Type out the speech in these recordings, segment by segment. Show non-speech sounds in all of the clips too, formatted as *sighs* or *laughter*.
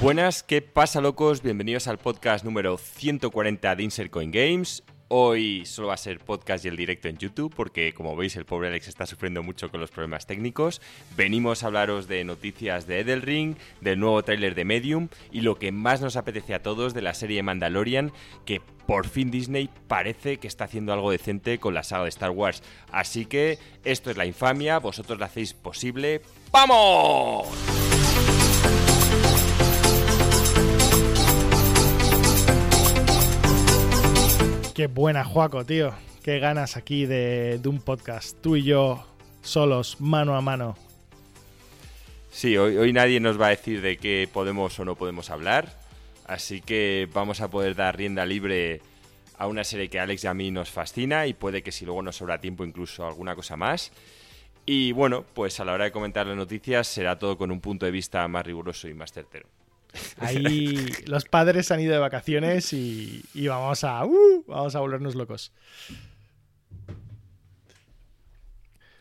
Buenas, ¿qué pasa locos? Bienvenidos al podcast número 140 de Insert Coin Games. Hoy solo va a ser podcast y el directo en YouTube porque como veis el pobre Alex está sufriendo mucho con los problemas técnicos. Venimos a hablaros de noticias de Edelring, del nuevo tráiler de Medium y lo que más nos apetece a todos de la serie Mandalorian que por fin Disney parece que está haciendo algo decente con la saga de Star Wars. Así que esto es la infamia, vosotros la hacéis posible. ¡Vamos! Qué buena, Juaco, tío. Qué ganas aquí de, un podcast. Tú y yo, solos, mano a mano. Sí, hoy, hoy nadie nos va a decir de qué podemos o no podemos hablar. Así que vamos a poder dar rienda libre a una serie que a Alex y a mí nos fascina y puede que si luego nos sobra tiempo incluso alguna cosa más. Y bueno, pues a la hora de comentar las noticias será todo con un punto de vista más riguroso y más certero. Ahí *laughs* los padres han ido de vacaciones y, vamos a uh, vamos a volvernos locos.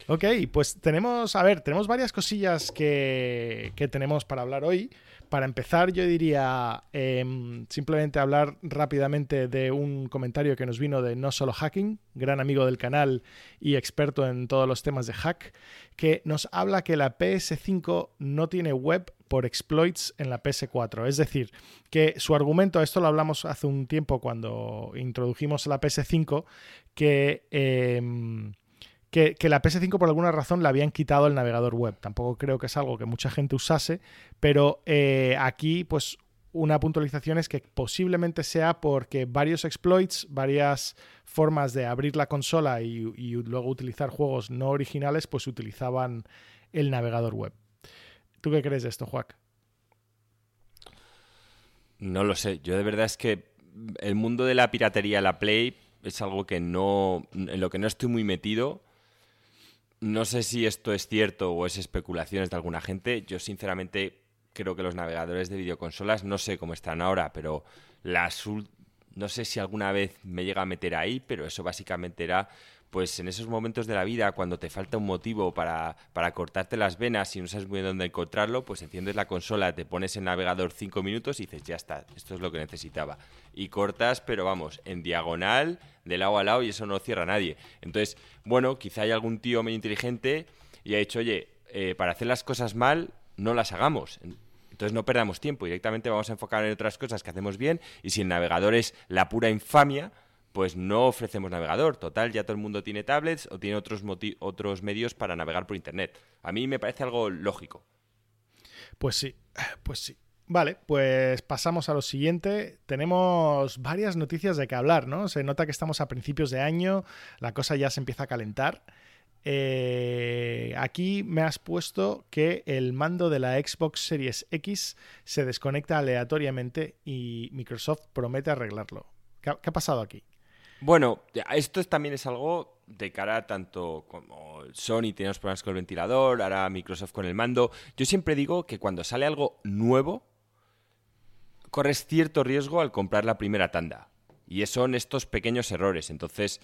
Ok, pues tenemos, a ver, tenemos varias cosillas que, que tenemos para hablar hoy. Para empezar, yo diría em, simplemente hablar rápidamente de un comentario que nos vino de No Solo Hacking, gran amigo del canal y experto en todos los temas de hack, que nos habla que la PS5 no tiene web por exploits en la PS4. Es decir, que su argumento, esto lo hablamos hace un tiempo cuando introdujimos la PS5, que... Em, que, la PS5 por alguna razón le habían quitado el navegador web. Tampoco creo que es algo que mucha gente usase, pero eh, aquí pues una puntualización es que posiblemente sea porque varios exploits, varias formas de abrir la consola y, luego utilizar juegos no originales, pues utilizaban el navegador web. ¿Tú qué crees de esto, Juac? No lo sé. Yo de verdad es que el mundo de la piratería, la Play, es algo que no. en lo que no estoy muy metido. No sé si esto es cierto o es especulaciones de alguna gente. Yo sinceramente creo que los navegadores de videoconsolas, no sé cómo están ahora, pero las no sé si alguna vez me llega a meter ahí, pero eso básicamente era pues en esos momentos de la vida, cuando te falta un motivo para, para, cortarte las venas y no sabes muy bien dónde encontrarlo, pues enciendes la consola, te pones en navegador cinco minutos y dices, ya está, esto es lo que necesitaba. Y cortas, pero vamos, en diagonal, de lado a lado, y eso no cierra a nadie. Entonces, bueno, quizá hay algún tío medio inteligente y ha dicho, oye, eh, para hacer las cosas mal, no las hagamos. Entonces no perdamos tiempo, directamente vamos a enfocar en otras cosas que hacemos bien y si el navegador es la pura infamia, pues no ofrecemos navegador. Total, ya todo el mundo tiene tablets o tiene otros, otros medios para navegar por Internet. A mí me parece algo lógico. Pues sí, pues sí. Vale, pues pasamos a lo siguiente. Tenemos varias noticias de que hablar, ¿no? Se nota que estamos a principios de año, la cosa ya se empieza a calentar. Eh, aquí me has puesto que el mando de la Xbox Series X se desconecta aleatoriamente y Microsoft promete arreglarlo. qué ha pasado aquí? Bueno, esto también es algo de cara tanto como Sony tiene los problemas con el ventilador, ahora Microsoft con el mando. Yo siempre digo que cuando sale algo nuevo, corres cierto riesgo al comprar la primera tanda. Y son estos pequeños errores. Entonces,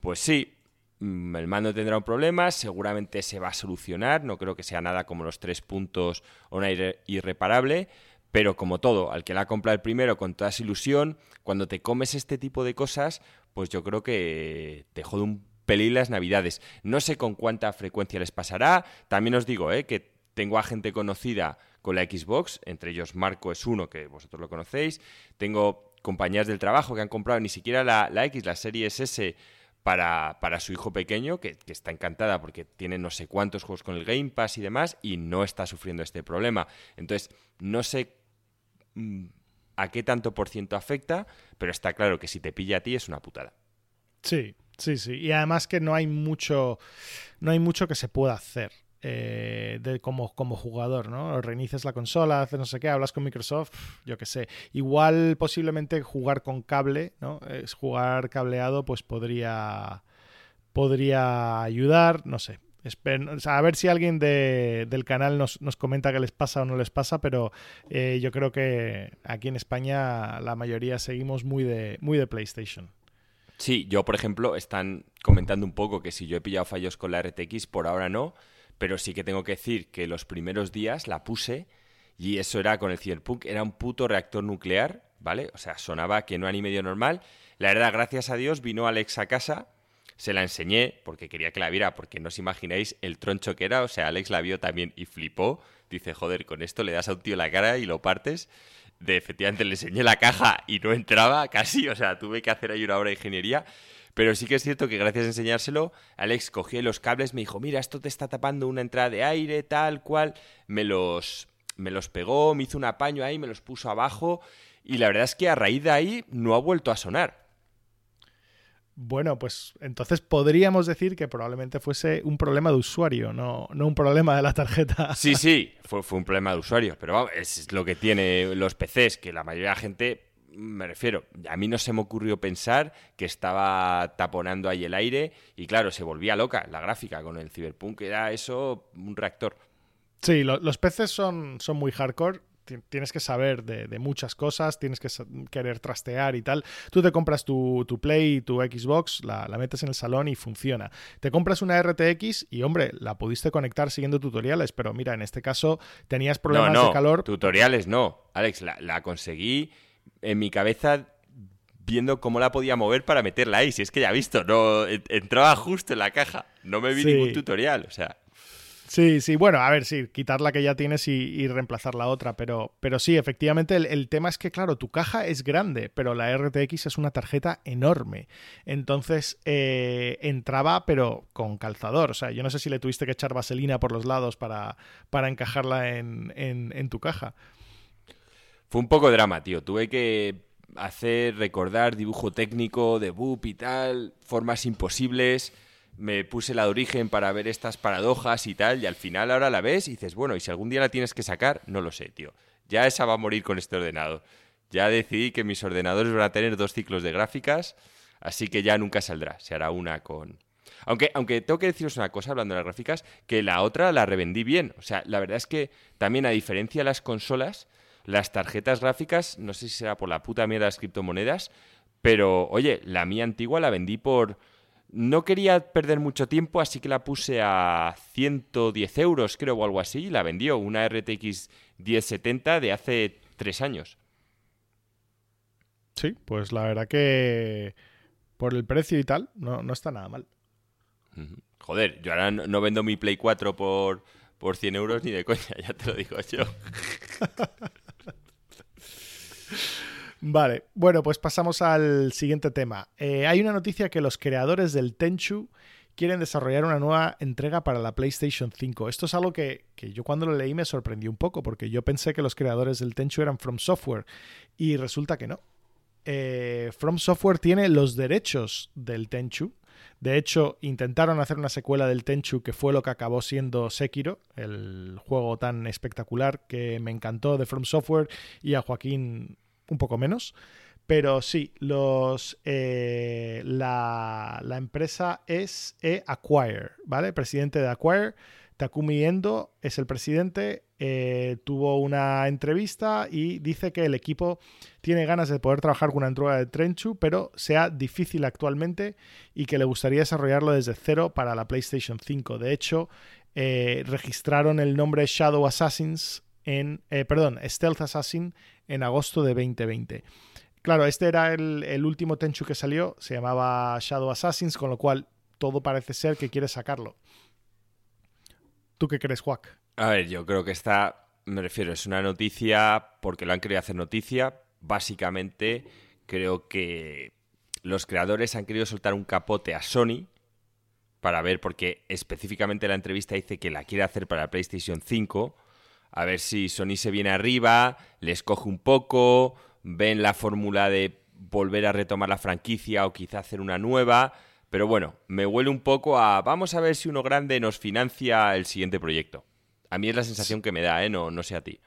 pues sí, mm, el mando tendrá un problema, seguramente se va a solucionar, no creo que sea nada como los tres puntos o una irreparable, pero como todo, al que la compra el primero con toda esa ilusión, cuando te comes este tipo de cosas, pues yo creo que te jode un pelín las navidades. No sé con cuánta frecuencia les pasará. También os digo ¿eh? que tengo a gente conocida con la Xbox, entre ellos Marco es uno, que vosotros lo conocéis. Tengo compañías del trabajo que han comprado ni siquiera la, X, la serie S para, para su hijo pequeño, que, que, está encantada porque tiene no sé cuántos juegos con el Game Pass y demás, y no está sufriendo este problema. Entonces, no sé mm, a qué tanto por ciento afecta, pero está claro que si te pilla a ti es una putada. Sí, sí, sí. Y además que no hay mucho, no hay mucho que se pueda hacer. Eh, de, como, como jugador, ¿no? Reinicias la consola, haces no sé qué, hablas con Microsoft, yo qué sé. Igual posiblemente jugar con cable, ¿no? Es jugar cableado, pues podría podría ayudar, no sé a ver si alguien del canal nos, comenta qué les pasa o no les pasa, pero eh, yo creo que aquí en España la mayoría seguimos muy de, muy de PlayStation. Sí, yo por ejemplo están comentando un poco que si yo he pillado fallos con la RTX, por ahora no, pero sí que tengo que decir que los primeros días la puse Y eso era con el Cyberpunk, era un puto reactor nuclear, ¿vale? O sea, sonaba que no era ni medio normal. La verdad, gracias a Dios, vino Alex a casa, se la enseñé porque quería que la viera, porque no os imagináis el troncho que era. O sea, Alex la vio también y flipó. Dice, joder, con esto le das a un tío la cara y lo partes. De efectivamente le enseñé la caja y no entraba casi. O sea, tuve que hacer ahí una obra de ingeniería. Pero sí que es cierto que gracias a enseñárselo, Alex cogió los cables, me dijo, mira, esto te está tapando una entrada de aire, tal cual. Me los, me los pegó, me hizo un apaño ahí, me los puso abajo. Y la verdad es que a raíz de ahí no ha vuelto a sonar. Bueno, pues entonces podríamos decir que probablemente fuese un problema de usuario, no, no un problema de la tarjeta. *laughs* Sí, sí, fue, fue un problema de usuario, pero vamos, es lo que tiene los PCs, que la mayoría de la gente, me refiero, a mí no se me ocurrió pensar que estaba taponando ahí el aire y claro, se volvía loca la gráfica con el Cyberpunk, era eso un reactor. Sí, los PCs son, son muy hardcore tienes que saber de, muchas cosas, tienes que querer trastear y tal. Tú te compras tu, Play, tu Xbox, la, metes en el salón y funciona. Te compras una RTX y, hombre, la pudiste conectar siguiendo tutoriales, pero mira, en este caso tenías problemas no, no, de calor. Tutoriales no, Alex, la, conseguí en mi cabeza viendo cómo la podía mover para meterla ahí. Si es que ya he visto, no entraba justo en la caja. No me vi ningún tutorial, o sea. Sí, sí, bueno, a ver, sí, quitar la que ya tienes y, reemplazar la otra, pero, pero sí, efectivamente, el, tema es que, claro, tu caja es grande, pero la RTX es una tarjeta enorme. Entonces, eh, entraba, pero con calzador. O sea, yo no sé si le tuviste que echar vaselina por los lados para, para encajarla en, en tu caja. Fue un poco drama, tío. Tuve que hacer recordar dibujo técnico de Boop y tal, formas imposibles me puse la de origen para ver estas paradojas y tal, y al final ahora la ves y dices, bueno, y si algún día la tienes que sacar, no lo sé, tío. Ya esa va a morir con este ordenador. Ya decidí que mis ordenadores van a tener dos ciclos de gráficas, así que ya nunca saldrá. Se hará una con. Aunque, aunque tengo que deciros una cosa hablando de las gráficas, que la otra la revendí bien. O sea, la verdad es que también, a diferencia de las consolas, las tarjetas gráficas, no sé si será por la puta mierda de las criptomonedas, pero oye, la mía antigua la vendí por no quería perder mucho tiempo, así que la puse a 110 euros, creo, o algo así, y la vendió, una RTX 1070 de hace tres años. Sí, pues la verdad que por el precio y tal, no, no está nada mal. Joder, yo ahora no, vendo mi Play 4 por, por 100 euros ni de coña, *laughs* ya te lo digo yo. *laughs* Vale, bueno, pues pasamos al siguiente tema. Eh, hay una noticia que los creadores del Tenchu quieren desarrollar una nueva entrega para la PlayStation 5. Esto es algo que, yo cuando lo leí me sorprendió un poco, porque yo pensé que los creadores del Tenchu eran From Software y resulta que no. Eh, From Software tiene los derechos del Tenchu. De hecho, intentaron hacer una secuela del Tenchu que fue lo que acabó siendo Sekiro, el juego tan espectacular que me encantó de From Software y a Joaquín un poco menos. Pero sí, los, eh, la, empresa es Acquire, ¿vale? Presidente de Acquire, Takumi Endo es el presidente, eh, tuvo una entrevista y dice que el equipo tiene ganas de poder trabajar con una entrega de Trenchu, pero sea difícil actualmente y que le gustaría desarrollarlo desde cero para la PlayStation 5. De hecho, eh, registraron el nombre Shadow Assassins en, perdón, Stealth Assassin en agosto de 2020. Claro, este era el, último Tenchu que salió, se llamaba Shadow Assassins, con lo cual todo parece ser que quiere sacarlo. ¿Tú qué crees, Juac? A ver, yo creo que esta, me refiero, es una noticia porque lo han querido hacer noticia. Básicamente, creo que los creadores han querido soltar un capote a Sony para ver, porque específicamente la entrevista dice que la quiere hacer para PlayStation 5 a ver si Sony se viene arriba, les coge un poco, ven la fórmula de volver a retomar la franquicia o quizá hacer una nueva. Pero bueno, me huele un poco a vamos a ver si uno grande nos financia el siguiente proyecto. A mí es la sensación que me da, ¿eh? No, no sé a ti.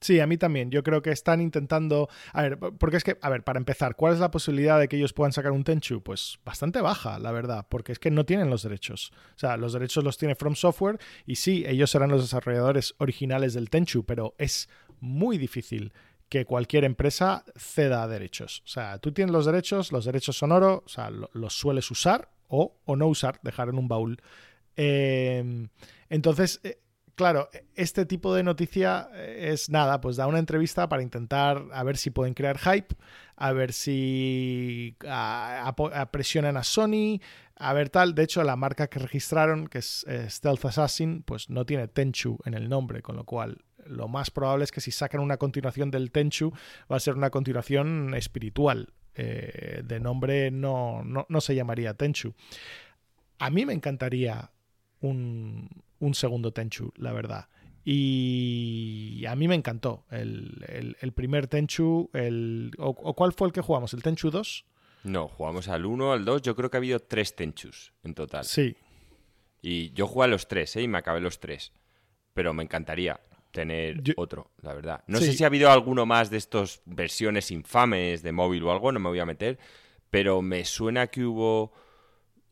Sí, a mí también. Yo creo que están intentando. A ver, porque es que, a ver, para empezar, ¿cuál es la posibilidad de que ellos puedan sacar un Tenchu? Pues bastante baja, la verdad, porque es que no tienen los derechos. O sea, los derechos los tiene From Software y sí, ellos serán los desarrolladores originales del Tenchu, pero es muy difícil que cualquier empresa ceda derechos. O sea, tú tienes los derechos, los derechos son oro, o sea, los sueles usar o, o no usar, dejar en un baúl. Em, entonces, eh, claro, este tipo de noticia eh, es nada, pues da una entrevista para intentar a ver si pueden crear hype, a ver si presionan a Sony, a ver tal. De hecho, la marca que registraron, que es eh, Stealth Assassin, pues no tiene Tenchu en el nombre, con lo cual lo más probable es que si sacan una continuación del Tenchu va a ser una continuación espiritual. Eh, de nombre no, no, se llamaría Tenchu. A mí me encantaría un, un segundo Tenchu, la verdad. Y a mí me encantó el, primer Tenchu. El, o, cuál fue el que jugamos? ¿El Tenchu 2? No, jugamos al 1, al 2. Yo creo que ha habido tres Tenchus en total. Sí. Y yo jugué a los tres, ¿eh? Y me acabé los tres. Pero me encantaría tener otro, la verdad. No sé si ha habido alguno más de estas versiones infames de móvil o algo, no me voy a meter. Pero me suena que hubo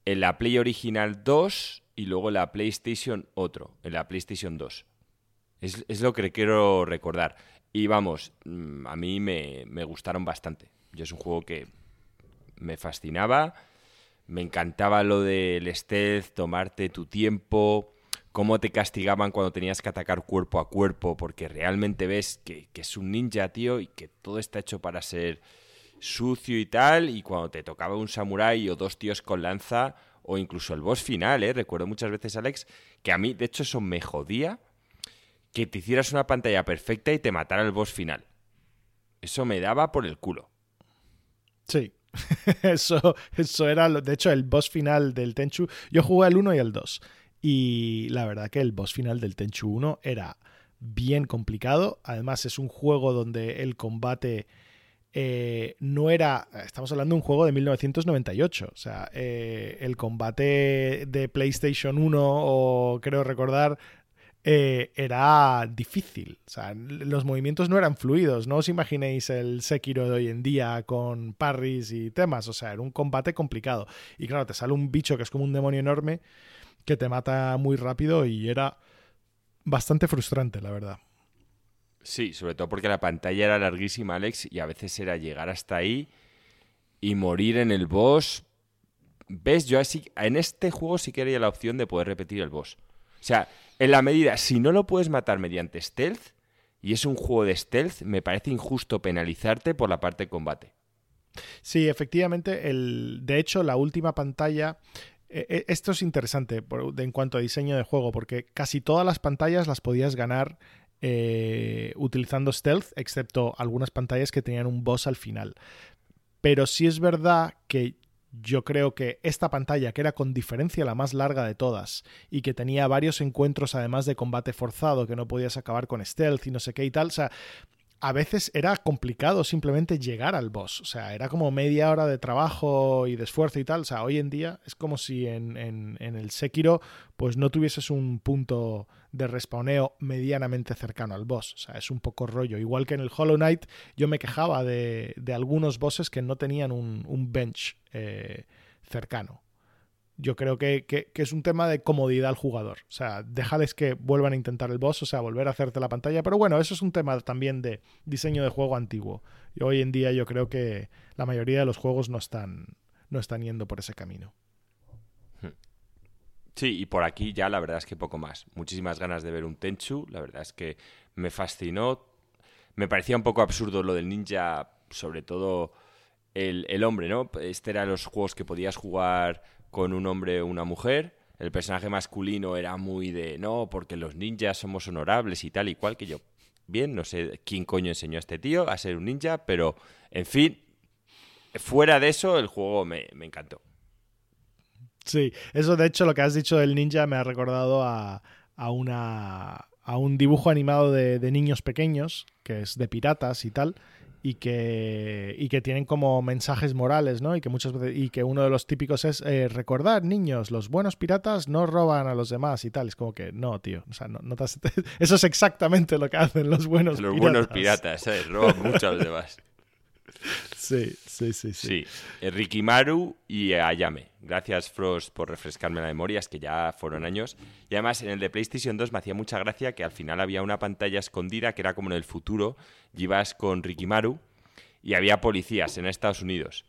en la Play original 2 y luego la PlayStation otro, en la PlayStation 2. Es, lo que quiero recordar. Y vamos, mm, a mí me, gustaron bastante. Yo es un juego que me fascinaba. Me encantaba lo del stealth, tomarte tu tiempo, cómo te castigaban cuando tenías que atacar cuerpo a cuerpo, porque realmente ves que, es un ninja, tío, y que todo está hecho para ser sucio y tal, y cuando te tocaba un samurái o dos tíos con lanza, o incluso el boss final, ¿eh? Recuerdo muchas veces, Alex, que a mí, de hecho, eso me jodía, que te hicieras una pantalla perfecta y te matara el boss final. Eso me daba por el culo. Sí. *laughs* eso, eso era, de hecho, el boss final del Tenchu. Yo jugué el 1 y el 2. Y la verdad que el boss final del Tenchu 1 era bien complicado. Además, es un juego donde el combate eh, no era. Estamos hablando de un juego de 1998. O sea, eh, el combate de PlayStation 1, o creo recordar, eh, era difícil. O sea, los movimientos no eran fluidos. No os imaginéis el Sekiro de hoy en día con parries y temas. O sea, era un combate complicado. Y claro, te sale un bicho que es como un demonio enorme que te mata muy rápido y era bastante frustrante, la verdad. Sí, sobre todo porque la pantalla era larguísima, Alex, y a veces era llegar hasta ahí y morir en el boss. ¿Ves? Yo así, en este juego sí quería la opción de poder repetir el boss. O sea, en la medida, si no lo puedes matar mediante stealth, y es un juego de stealth, me parece injusto penalizarte por la parte de combate. Sí, efectivamente, el, de hecho, la última pantalla e, e, esto es interesante en cuanto a diseño de juego, porque casi todas las pantallas las podías ganar eh, utilizando stealth, excepto algunas pantallas que tenían un boss al final. Pero sí es verdad que yo creo que esta pantalla, que era con diferencia la más larga de todas, y que tenía varios encuentros además de combate forzado, que no podías acabar con stealth y no sé qué y tal, o sea, a veces era complicado simplemente llegar al boss. O sea, era como media hora de trabajo y de esfuerzo y tal. O sea, hoy en día es como si en, el Sekiro pues no tuvieses un punto de respawneo medianamente cercano al boss. O sea, es un poco rollo. Igual que en el Hollow Knight yo me quejaba de, algunos bosses que no tenían un, bench eh, cercano yo creo que, es un tema de comodidad al jugador. O sea, déjales que vuelvan a intentar el boss, o sea, volver a hacerte la pantalla. Pero bueno, eso es un tema también de diseño de juego antiguo. Y hoy en día yo creo que la mayoría de los juegos no están, no están yendo por ese camino. Hmm. Sí, y por aquí ya la verdad es que poco más. Muchísimas ganas de ver un Tenchu. La verdad es que me fascinó. Me parecía un poco absurdo lo del ninja, sobre todo el, el hombre, ¿no? Este era los juegos que podías jugar con un hombre o una mujer. El personaje masculino era muy de no, porque los ninjas somos honorables y tal y cual, que yo, bien, no sé quién coño enseñó a este tío a ser un ninja, pero en fin, fuera de eso, el juego me, encantó. Sí, eso de hecho lo que has dicho del ninja me ha recordado a, a una a un dibujo animado de, niños pequeños, que es de piratas y tal, y que, y que tienen como mensajes morales, ¿no? Y que muchas veces, y que uno de los típicos es eh, recordar, niños, los buenos piratas no roban a los demás y tal. Es como que no, tío. O sea, no, *laughs* eso es exactamente lo que hacen los buenos los piratas. Los buenos piratas, ¿eh? roban mucho a los demás. *laughs* Sí, sí, sí, sí. Sí, eh, Rikimaru y Ayame. Gracias, Frost, por refrescarme la memoria, es que ya fueron años. Y además, en el de PlayStation 2 me hacía mucha gracia que al final había una pantalla escondida que era como en el futuro. Ibas con Rikimaru y había policías en Estados Unidos.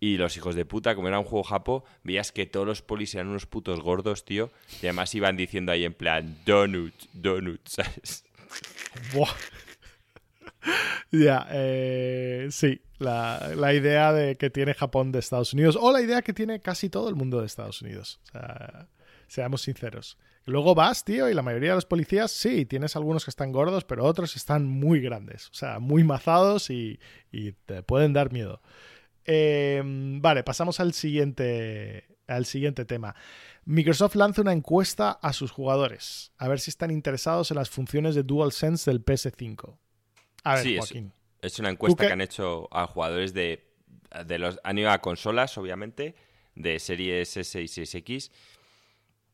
Y los hijos de puta, como era un juego japo, veías que todos los polis eran unos putos gordos, tío. Y además iban diciendo ahí en plan, donuts, donuts, *laughs* ¿sabes? Buah. *laughs* Ya, eh, sí, la, la idea de que tiene Japón de Estados Unidos, o la idea que tiene casi todo el mundo de Estados Unidos. O sea, seamos sinceros. Luego vas, tío, y la mayoría de los policías, sí, tienes algunos que están gordos, pero otros están muy grandes, o sea, muy mazados y, y te pueden dar miedo. Eh, vale, pasamos al siguiente, al siguiente tema. Microsoft lanza una encuesta a sus jugadores, a ver si están interesados en las funciones de DualSense del PS5. A ver, Sí, Joaquín. Es una encuesta que han hecho a jugadores de, de los... Han ido a consolas, obviamente, de series S y 6X.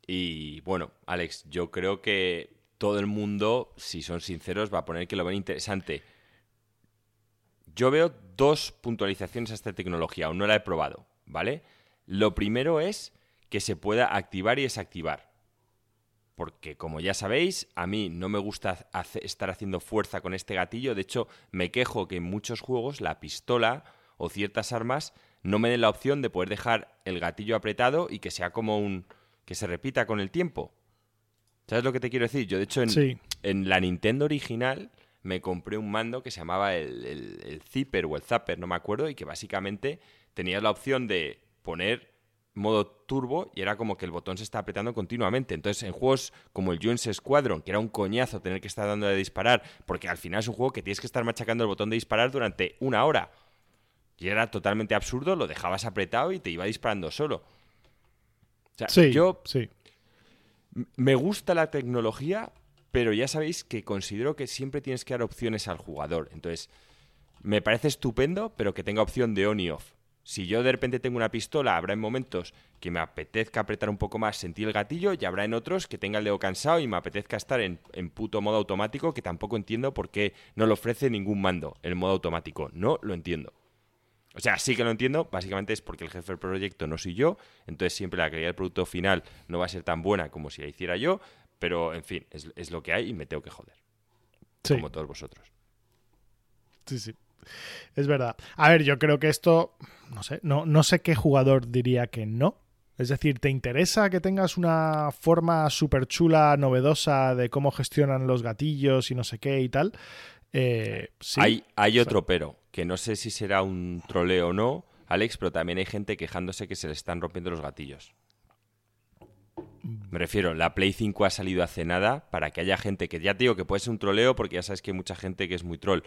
Y bueno, Alex, yo creo que todo el mundo, si son sinceros, va a poner que lo ven interesante. Yo veo dos puntualizaciones a esta tecnología, aún no la he probado, ¿vale? Lo primero es que se pueda activar y desactivar. Porque como ya sabéis, a mí no me gusta estar haciendo fuerza con este gatillo. De hecho, me quejo que en muchos juegos la pistola o ciertas armas no me den la opción de poder dejar el gatillo apretado y que sea como un... que se repita con el tiempo. ¿Sabes lo que te quiero decir? Yo, de hecho, en, Sí. en la Nintendo original me compré un mando que se llamaba el, el, el Zipper o el Zapper, no me acuerdo, y que básicamente tenías la opción de poner modo turbo y era como que el botón se está apretando continuamente. Entonces, en juegos como el Jones Squadron, que era un coñazo tener que estar dando de disparar, porque al final es un juego que tienes que estar machacando el botón de disparar durante una hora. Y era totalmente absurdo, lo dejabas apretado y te iba disparando solo. O sea, Sí, yo sí. me gusta la tecnología, pero ya sabéis que considero que siempre tienes que dar opciones al jugador. Entonces, me parece estupendo, pero que tenga opción de on y off. Si yo de repente tengo una pistola, habrá en momentos que me apetezca apretar un poco más, sentir el gatillo, y habrá en otros que tenga el dedo cansado y me apetezca estar en, en puto modo automático, que tampoco entiendo por qué no lo ofrece ningún mando, el modo automático. No lo entiendo. O sea, sí que lo entiendo, básicamente es porque el jefe del proyecto no soy yo, entonces siempre la calidad del producto final no va a ser tan buena como si la hiciera yo, pero en fin, es, es lo que hay y me tengo que joder, Sí. como todos vosotros. Sí, sí. Es verdad. A ver, yo creo que esto, no sé, no, no sé qué jugador diría que no. Es decir, ¿te interesa que tengas una forma súper chula, novedosa de cómo gestionan los gatillos y no sé qué y tal? Eh, sí. Hay, hay otro pero, que no sé si será un troleo o no, Alex, pero también hay gente quejándose que se le están rompiendo los gatillos. Me refiero, la Play 5 ha salido hace nada para que haya gente que ya te digo que puede ser un troleo porque ya sabes que hay mucha gente que es muy troll,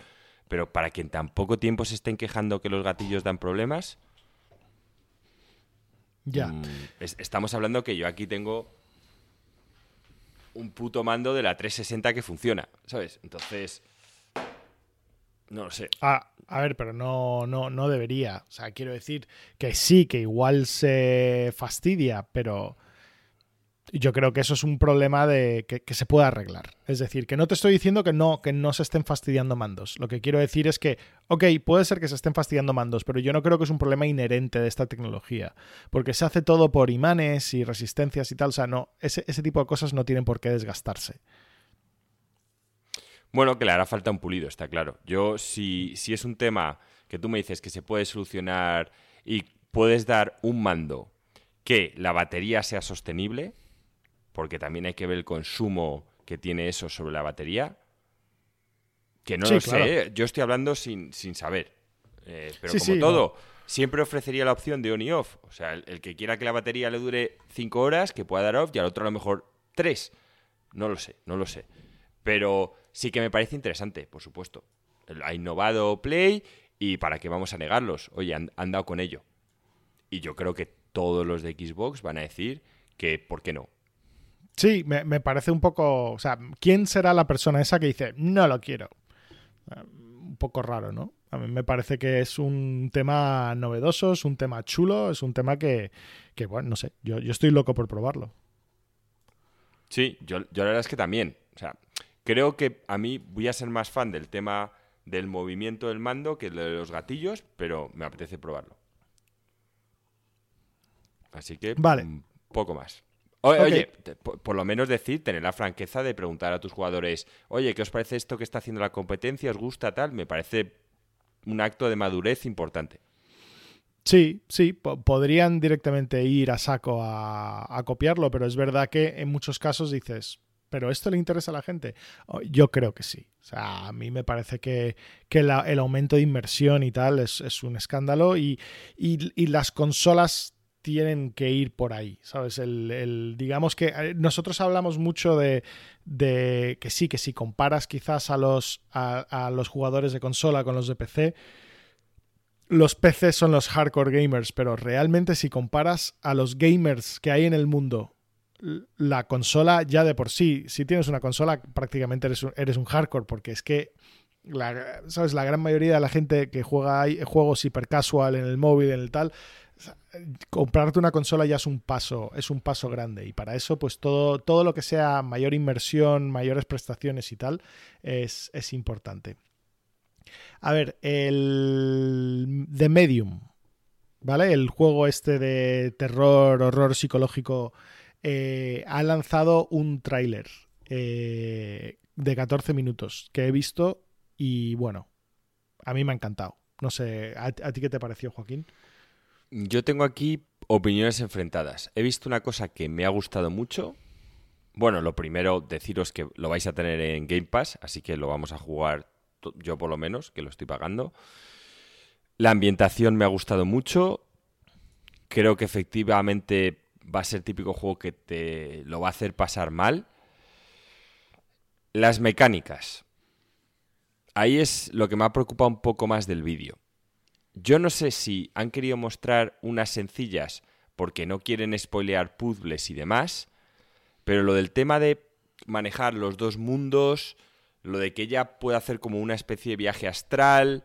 pero para que en tan poco tiempo se estén quejando que los gatillos dan problemas, Ya. Mm, es- estamos hablando que yo aquí tengo un puto mando de la 360 que funciona, ¿sabes? Entonces, no lo sé. Ah, a ver, pero no, no, no debería. O sea, quiero decir que sí, que igual se fastidia, pero yo creo que eso es un problema de que, se puede arreglar. Es decir, que no te estoy diciendo que no, que no se estén fastidiando mandos. Lo que quiero decir es que, ok, puede ser que se estén fastidiando mandos, pero yo no creo que es un problema inherente de esta tecnología. Porque se hace todo por imanes y resistencias y tal. O sea, no, ese, ese tipo de cosas no tienen por qué desgastarse. Bueno, que le hará falta un pulido, está claro. Yo, si, si es un tema que tú me dices que se puede solucionar y puedes dar un mando que la batería sea sostenible, porque también hay que ver el consumo que tiene eso sobre la batería, que no Sí, lo claro. sé, ¿eh? yo estoy hablando sin, sin saber. Eh, pero Sí, como sí, todo, siempre ofrecería la opción de on y off. O sea, el, el que quiera que la batería le dure 5 horas, que pueda dar off, y al otro a lo mejor 3. No lo sé, no lo sé. Pero sí que me parece interesante, por supuesto. Ha innovado Play y para qué vamos a negarlos. Oye, han, han dado con ello. Y yo creo que todos los de Xbox van a decir que, ¿por qué no? Sí, me, me parece un poco. O sea, ¿quién será la persona esa que dice no lo quiero? Eh, Un poco raro, ¿no? A mí me parece que es un tema novedoso, es un tema chulo, es un tema que, que bueno, no sé, yo, yo estoy loco por probarlo. Sí, yo, yo la verdad es que también. O sea, creo que a mí voy a ser más fan del tema del movimiento del mando que de los gatillos, pero me apetece probarlo. Así que, Vale. un poco más. Oye, por, por lo menos decir, tener la franqueza de preguntar a tus jugadores, oye, ¿qué os parece esto que está haciendo la competencia? ¿Os gusta tal? Me parece un acto de madurez importante. Sí, sí, podrían directamente ir a saco a, copiarlo, pero es verdad que en muchos casos dices, ¿pero esto le interesa a la gente? Oh, yo creo que sí. O sea, a mí me parece que, el aumento de inversión y tal es, un escándalo y, las consolas tienen que ir por ahí, ¿sabes? El, digamos que eh, nosotros hablamos mucho de, que sí, que si comparas quizás a los, a los jugadores de consola con los de PC, los PCs son los hardcore gamers, pero realmente si comparas a los gamers que hay en el mundo, la consola ya de por sí, si tienes una consola prácticamente eres un, eres un hardcore, porque es que la, ¿sabes? la gran mayoría de la gente que juega juegos hiper casual en el móvil, en el tal, comprarte una consola ya es un paso, es un paso grande. Y para eso, pues todo, todo lo que sea mayor inversión, mayores prestaciones y tal, es, es importante. A ver, el The Medium, ¿vale? El juego este de terror, horror psicológico, eh, ha lanzado un tráiler eh, de 14 minutos que he visto y bueno, a mí me ha encantado. No sé, ¿a, ti qué te pareció, Joaquín? Yo tengo aquí opiniones enfrentadas. He visto una cosa que me ha gustado mucho. Bueno, lo primero, deciros que lo vais a tener en Game Pass, así que lo vamos a jugar yo por lo menos, que lo estoy pagando. La ambientación me ha gustado mucho. Creo que efectivamente va a ser típico juego que te lo va a hacer pasar mal. Las mecánicas. Ahí es lo que me ha preocupado un poco más del vídeo. Yo no sé si han querido mostrar unas sencillas porque no quieren spoilear puzzles y demás, pero lo del tema de manejar los dos mundos, lo de que ella puede hacer como una especie de viaje astral.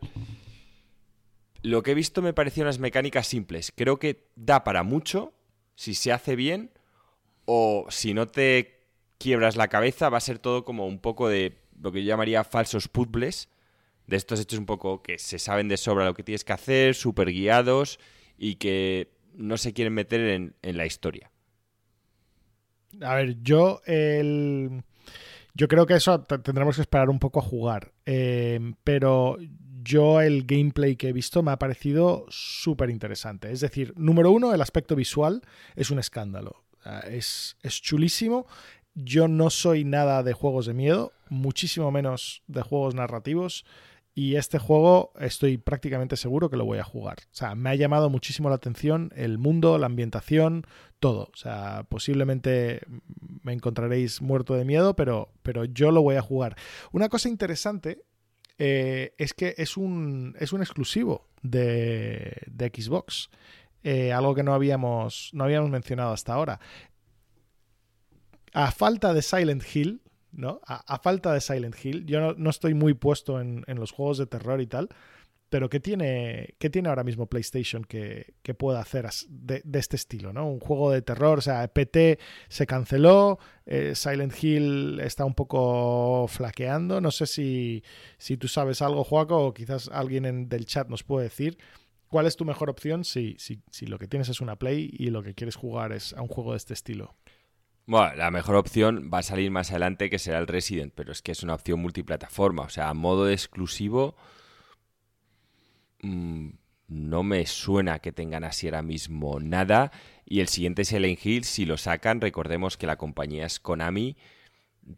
Lo que he visto me parecían unas mecánicas simples. Creo que da para mucho si se hace bien o si no te quiebras la cabeza va a ser todo como un poco de lo que yo llamaría falsos puzzles. De estos hechos un poco que se saben de sobra lo que tienes que hacer, súper guiados y que no se quieren meter en, la historia. A ver, yo el yo creo que eso tendremos que esperar un poco a jugar. Eh, pero yo el gameplay que he visto me ha parecido súper interesante. Es decir, número uno, el aspecto visual es un escándalo. Es, es chulísimo. Yo no soy nada de juegos de miedo, muchísimo menos de juegos narrativos. Y este juego estoy prácticamente seguro que lo voy a jugar. O sea, me ha llamado muchísimo la atención el mundo, la ambientación, todo. O sea, posiblemente me encontraréis muerto de miedo, pero, pero yo lo voy a jugar. Una cosa interesante eh, es que es un, es un exclusivo de, Xbox. Eh, algo que no habíamos, no habíamos mencionado hasta ahora. A falta de Silent Hill, ¿no? A, falta de Silent Hill, yo no, estoy muy puesto en, los juegos de terror y tal, pero ¿qué tiene, qué tiene ahora mismo PlayStation que, pueda hacer de, este estilo, ¿no? Un juego de terror, o sea, PT se canceló, eh, Silent Hill está un poco flaqueando, no sé si, si tú sabes algo, Joaco, o quizás alguien del chat nos puede decir. ¿Cuál es tu mejor opción si, si, si lo que tienes es una Play y lo que quieres jugar es a un juego de este estilo? Bueno, la mejor opción va a salir más adelante que será el Resident, pero es que es una opción multiplataforma. O sea, a modo de exclusivo, mm, no me suena que tengan así ahora mismo nada. Y el siguiente Silent Hill, si lo sacan, recordemos que la compañía es Konami.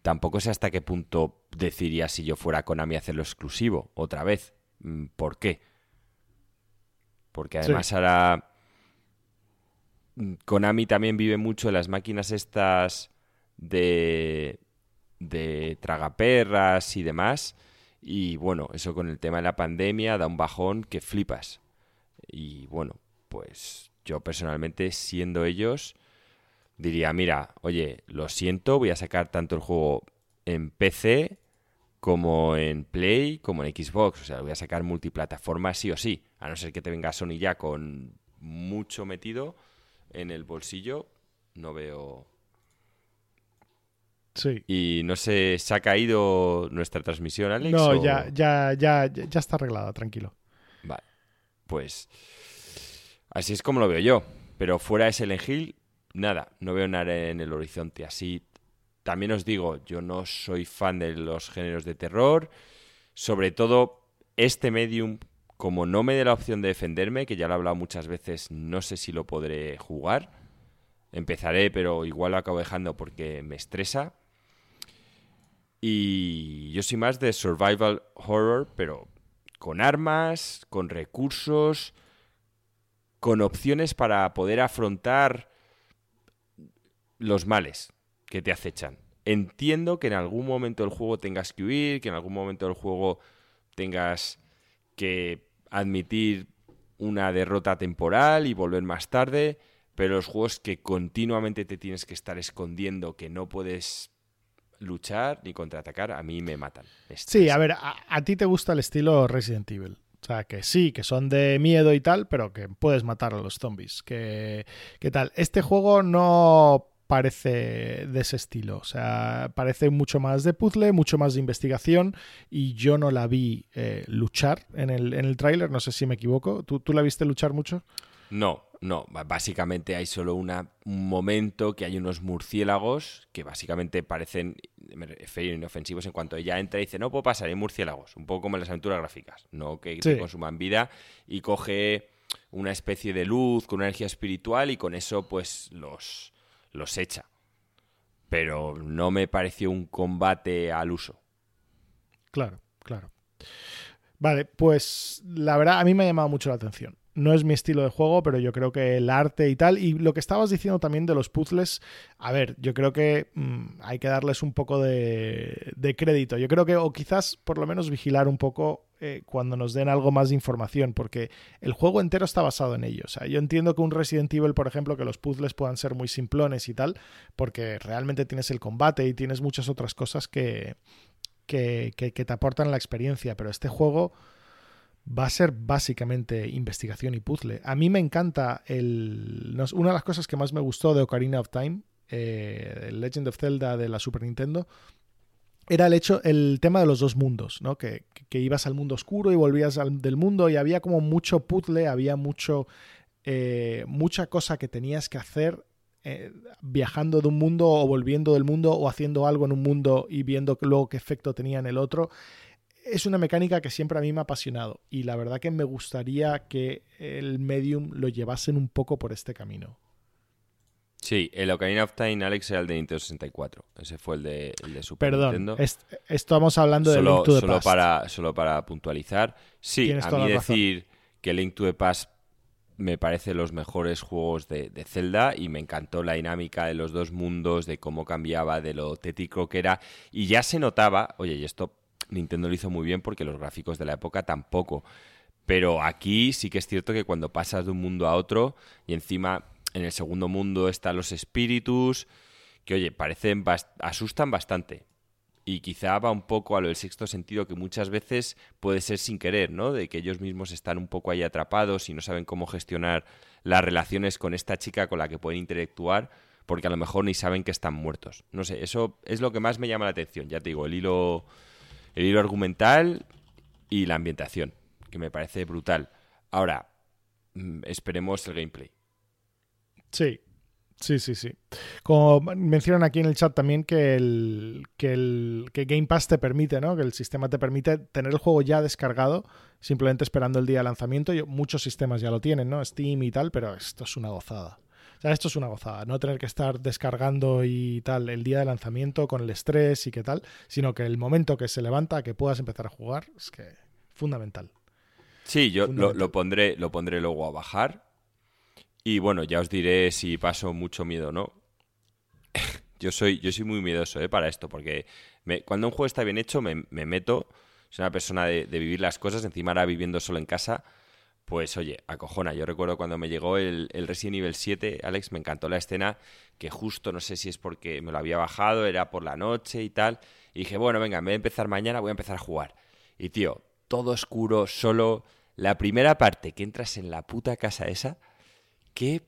Tampoco sé hasta qué punto deciría si yo fuera Konami hacerlo exclusivo, otra vez. Mm, ¿Por qué? Porque además ahora Konami también vive mucho las máquinas estas de, de tragaperras y demás. Y bueno, eso con el tema de la pandemia da un bajón que flipas. Y bueno, pues yo personalmente, siendo ellos, diría, mira, oye, lo siento, voy a sacar tanto el juego en PC como en Play, como en Xbox. O sea, lo voy a sacar multiplataforma sí o sí. A no ser que te venga Sony ya con mucho metido en el bolsillo, no veo. Sí. Y no sé, ¿se ha caído nuestra transmisión, Alex? No, ya, ya, ya, ya está arreglada, tranquilo. Vale. Pues. Así es como lo veo yo. Pero fuera de Silent Hill, nada. No veo nada en el horizonte. Así. También os digo, yo no soy fan de los géneros de terror. Sobre todo, este medium como no me dé la opción de defenderme, que ya lo he hablado muchas veces, no sé si lo podré jugar. Empezaré, pero igual lo acabo dejando porque me estresa. Y yo soy más de survival horror, pero con armas, con recursos, con opciones para poder afrontar los males que te acechan. Entiendo que en algún momento del juego tengas que huir, que en algún momento del juego tengas que admitir una derrota temporal y volver más tarde, pero los juegos que continuamente te tienes que estar escondiendo, que no puedes luchar ni contraatacar, a mí me matan. Sí, a ver, a, ti te gusta el estilo Resident Evil. O sea, que sí, que son de miedo y tal, pero que puedes matar a los zombies. ¿Qué tal? Este juego no parece de ese estilo. O sea, parece mucho más de puzzle, mucho más de investigación y yo no la vi eh, luchar en el, en el tráiler, no sé si me equivoco. ¿Tú, ¿Tú la viste luchar mucho? No, no. Básicamente hay solo una, un momento que hay unos murciélagos que básicamente parecen inofensivos en cuanto ella entra y dice, no puedo pasar, hay murciélagos. Un poco como en las aventuras gráficas, no que te consuman vida y coge una especie de luz con una energía espiritual y con eso pues los los echa. Pero no me pareció un combate al uso. Claro, claro. Vale, pues la verdad a mí me ha llamado mucho la atención no es mi estilo de juego, pero yo creo que el arte y tal, y lo que estabas diciendo también de los puzzles, a ver, yo creo que mm, hay que darles un poco de, crédito. Yo creo que, o quizás por lo menos vigilar un poco eh, cuando nos den algo más de información, porque el juego entero está basado en ello. Yo entiendo que un Resident Evil, por ejemplo, que los puzzles puedan ser muy simplones y tal, porque realmente tienes el combate y tienes muchas otras cosas que, que, te aportan la experiencia, pero este juego va a ser básicamente investigación y puzzle. A mí me encanta el... Una de las cosas que más me gustó de Ocarina of Time, eh, Legend of Zelda de la Super Nintendo, era el hecho, el tema de los dos mundos, ¿no? Que, ibas al mundo oscuro y volvías al, del mundo y había como mucho puzzle, había mucho, eh, mucha cosa que tenías que hacer eh, viajando de un mundo o volviendo del mundo o haciendo algo en un mundo y viendo luego qué efecto tenía en el otro es una mecánica que siempre a mí me ha apasionado y la verdad que me gustaría que el Medium lo llevasen un poco por este camino. Sí, el Ocarina of Time, Alex, era el de Nintendo 64. Ese fue el de, el de Super Perdón, Nintendo. estamos hablando de Link to the solo Para, solo para puntualizar. Sí, a mí decir que Link to the Past me parece los mejores juegos de, de, Zelda y me encantó la dinámica de los dos mundos, de cómo cambiaba, de lo tético que era. Y ya se notaba, oye, y esto Nintendo lo hizo muy bien porque los gráficos de la época tampoco. Pero aquí sí que es cierto que cuando pasas de un mundo a otro y encima en el segundo mundo están los espíritus, que oye, parecen asustan bastante. Y quizá va un poco a lo del sexto sentido que muchas veces puede ser sin querer, ¿no? De que ellos mismos están un poco ahí atrapados y no saben cómo gestionar las relaciones con esta chica con la que pueden interactuar, porque a lo mejor ni saben que están muertos. No sé, eso es lo que más me llama la atención. Ya te digo, el hilo el hilo argumental y la ambientación, que me parece brutal. Ahora, mm, esperemos el gameplay. Sí, sí, sí, sí. Como mencionan aquí en el chat también que el, que el que Game Pass te permite, ¿no? Que el sistema te permite tener el juego ya descargado, simplemente esperando el día de lanzamiento. muchos sistemas ya lo tienen, ¿no? Steam y tal, pero esto es una gozada. O sea, esto es una gozada, no tener que estar descargando y tal el día de lanzamiento con el estrés y qué tal, sino que el momento que se levanta, que puedas empezar a jugar, es que fundamental. Sí, yo lo, pondré, lo pondré luego a bajar. Y bueno, ya os diré si paso mucho miedo o no. *laughs* yo soy, yo soy muy miedoso ¿eh? para esto, porque cuando un juego está bien hecho, me, meto. Soy una persona de, vivir las cosas, encima ahora viviendo solo en casa pues oye, acojona. Yo recuerdo cuando me llegó el, Resident Evil 7, Alex, me encantó la escena, que justo, no sé si es porque me lo había bajado, era por la noche y tal, y dije, bueno, venga, en vez de empezar mañana, voy a empezar a jugar. Y tío, todo oscuro, solo, la primera parte que entras en la puta casa esa, qué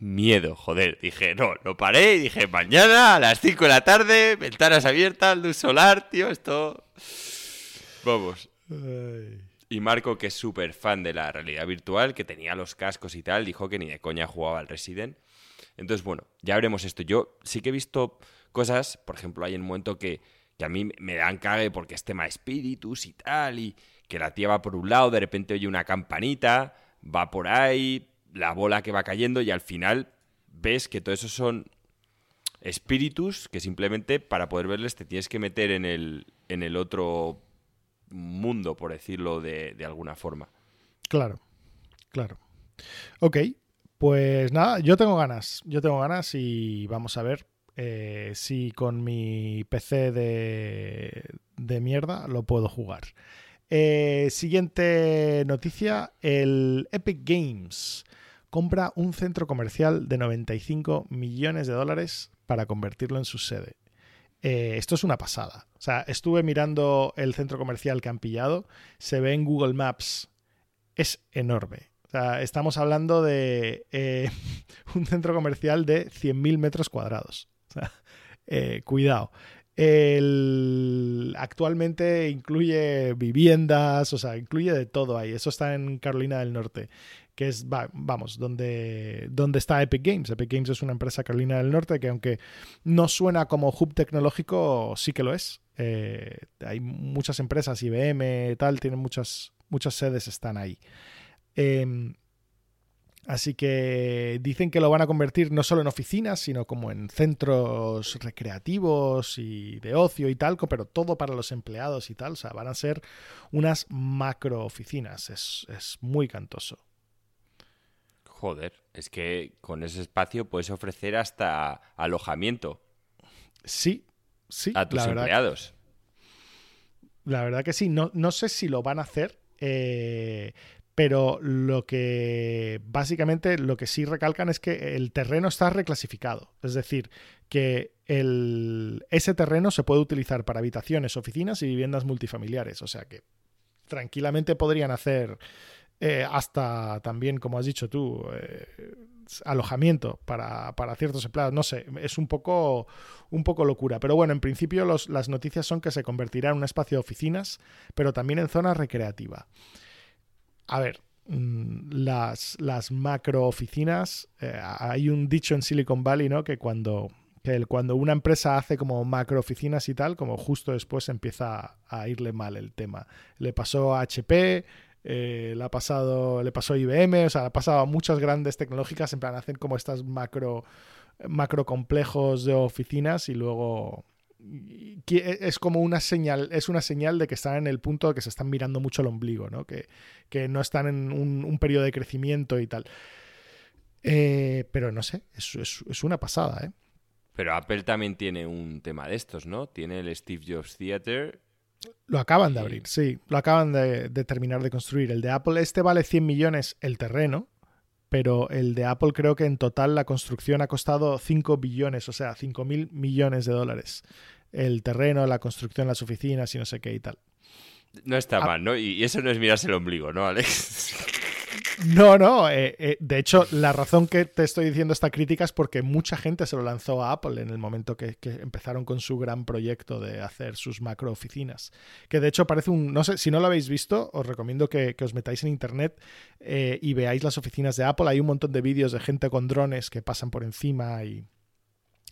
miedo, joder. Dije, no, lo paré y dije, mañana a las 5 de la tarde, ventanas abiertas, luz solar, tío, esto... Vamos. Y Marco, que es súper fan de la realidad virtual, que tenía los cascos y tal, dijo que ni de coña jugaba al Resident. Entonces, bueno, ya veremos esto. Yo sí que he visto cosas, por ejemplo, hay un momento que, que a mí me dan cague porque es tema de espíritus y tal, y que la tía va por un lado, de repente oye una campanita, va por ahí, la bola que va cayendo y al final ves que todo eso son espíritus que simplemente para poder verles te tienes que meter en el, en el otro mundo, por decirlo de, de alguna forma. Claro, claro. Ok, pues nada, yo tengo ganas, yo tengo ganas y vamos a ver eh, si con mi PC de, de mierda lo puedo jugar. Eh, siguiente noticia, el Epic Games compra un centro comercial de 95 millones de dólares para convertirlo en su sede. Eh, esto es una pasada. O sea, estuve mirando el centro comercial que han pillado, se ve en Google Maps, es enorme. O sea, estamos hablando de eh, *laughs* un centro comercial de 100.000 metros cuadrados. Eh, cuidado. Actualmente incluye viviendas, o sea, incluye de todo ahí. Eso está en Carolina del Norte, que es, vamos, donde, está Epic Games. Epic Games es una empresa Carolina del Norte que aunque no suena como hub tecnológico, sí que lo es. Eh, hay muchas empresas, IBM, tal, tienen muchas, muchas sedes, están ahí. Eh, Así que dicen que lo van a convertir no solo en oficinas, sino como en centros recreativos y de ocio y tal, pero todo para los empleados y tal. O sea, van a ser unas macro oficinas. Es, es muy cantoso. Joder, es que con ese espacio puedes ofrecer hasta alojamiento. Sí, sí. A tus empleados. la verdad que sí. No, no sé si lo van a hacer. Eh, pero lo que básicamente lo que sí recalcan es que el terreno está reclasificado. Es decir, que el, ese terreno se puede utilizar para habitaciones, oficinas y viviendas multifamiliares. O sea que tranquilamente podrían hacer eh, hasta también, como has dicho tú, eh, alojamiento para, para, ciertos empleados. No sé, es un poco, un poco locura. Pero bueno, en principio las noticias son que se convertirá en un espacio de oficinas, pero también en zona recreativa a ver, mm, las, las macro oficinas, eh, hay un dicho en Silicon Valley, ¿no? Que cuando, que cuando una empresa hace como macro oficinas y tal, como justo después empieza a irle mal el tema. Le pasó a HP, eh, le, ha pasado, le pasó IBM, o sea, le ha pasado a muchas grandes tecnológicas, en plan, hacen como estas macro, macro complejos de oficinas y luego es como una señal, es una señal de que están en el punto de que se están mirando mucho el ombligo, ¿no? Que, que no están en un, periodo de crecimiento y tal. Eh, pero no sé, es, es, una pasada, ¿eh? Pero Apple también tiene un tema de estos, ¿no? Tiene el Steve Jobs Theater. Lo acaban de abrir, sí. Lo acaban de, de, terminar de construir. El de Apple, este vale 100 millones el terreno, pero el de Apple creo que en total la construcción ha costado 5 billones, o sea, 5 mil millones de dólares. El terreno, la construcción, las oficinas y no sé qué y tal. No está ah. mal, ¿no? Y eso no es mirarse el ombligo, ¿no, Alex? *laughs* No, no. Eh, eh, de hecho, la razón que te estoy diciendo esta crítica es porque mucha gente se lo lanzó a Apple en el momento que, empezaron con su gran proyecto de hacer sus macro oficinas. Que de hecho parece un. No sé, si no lo habéis visto, os recomiendo que, os metáis en internet eh, y veáis las oficinas de Apple. Hay un montón de vídeos de gente con drones que pasan por encima y,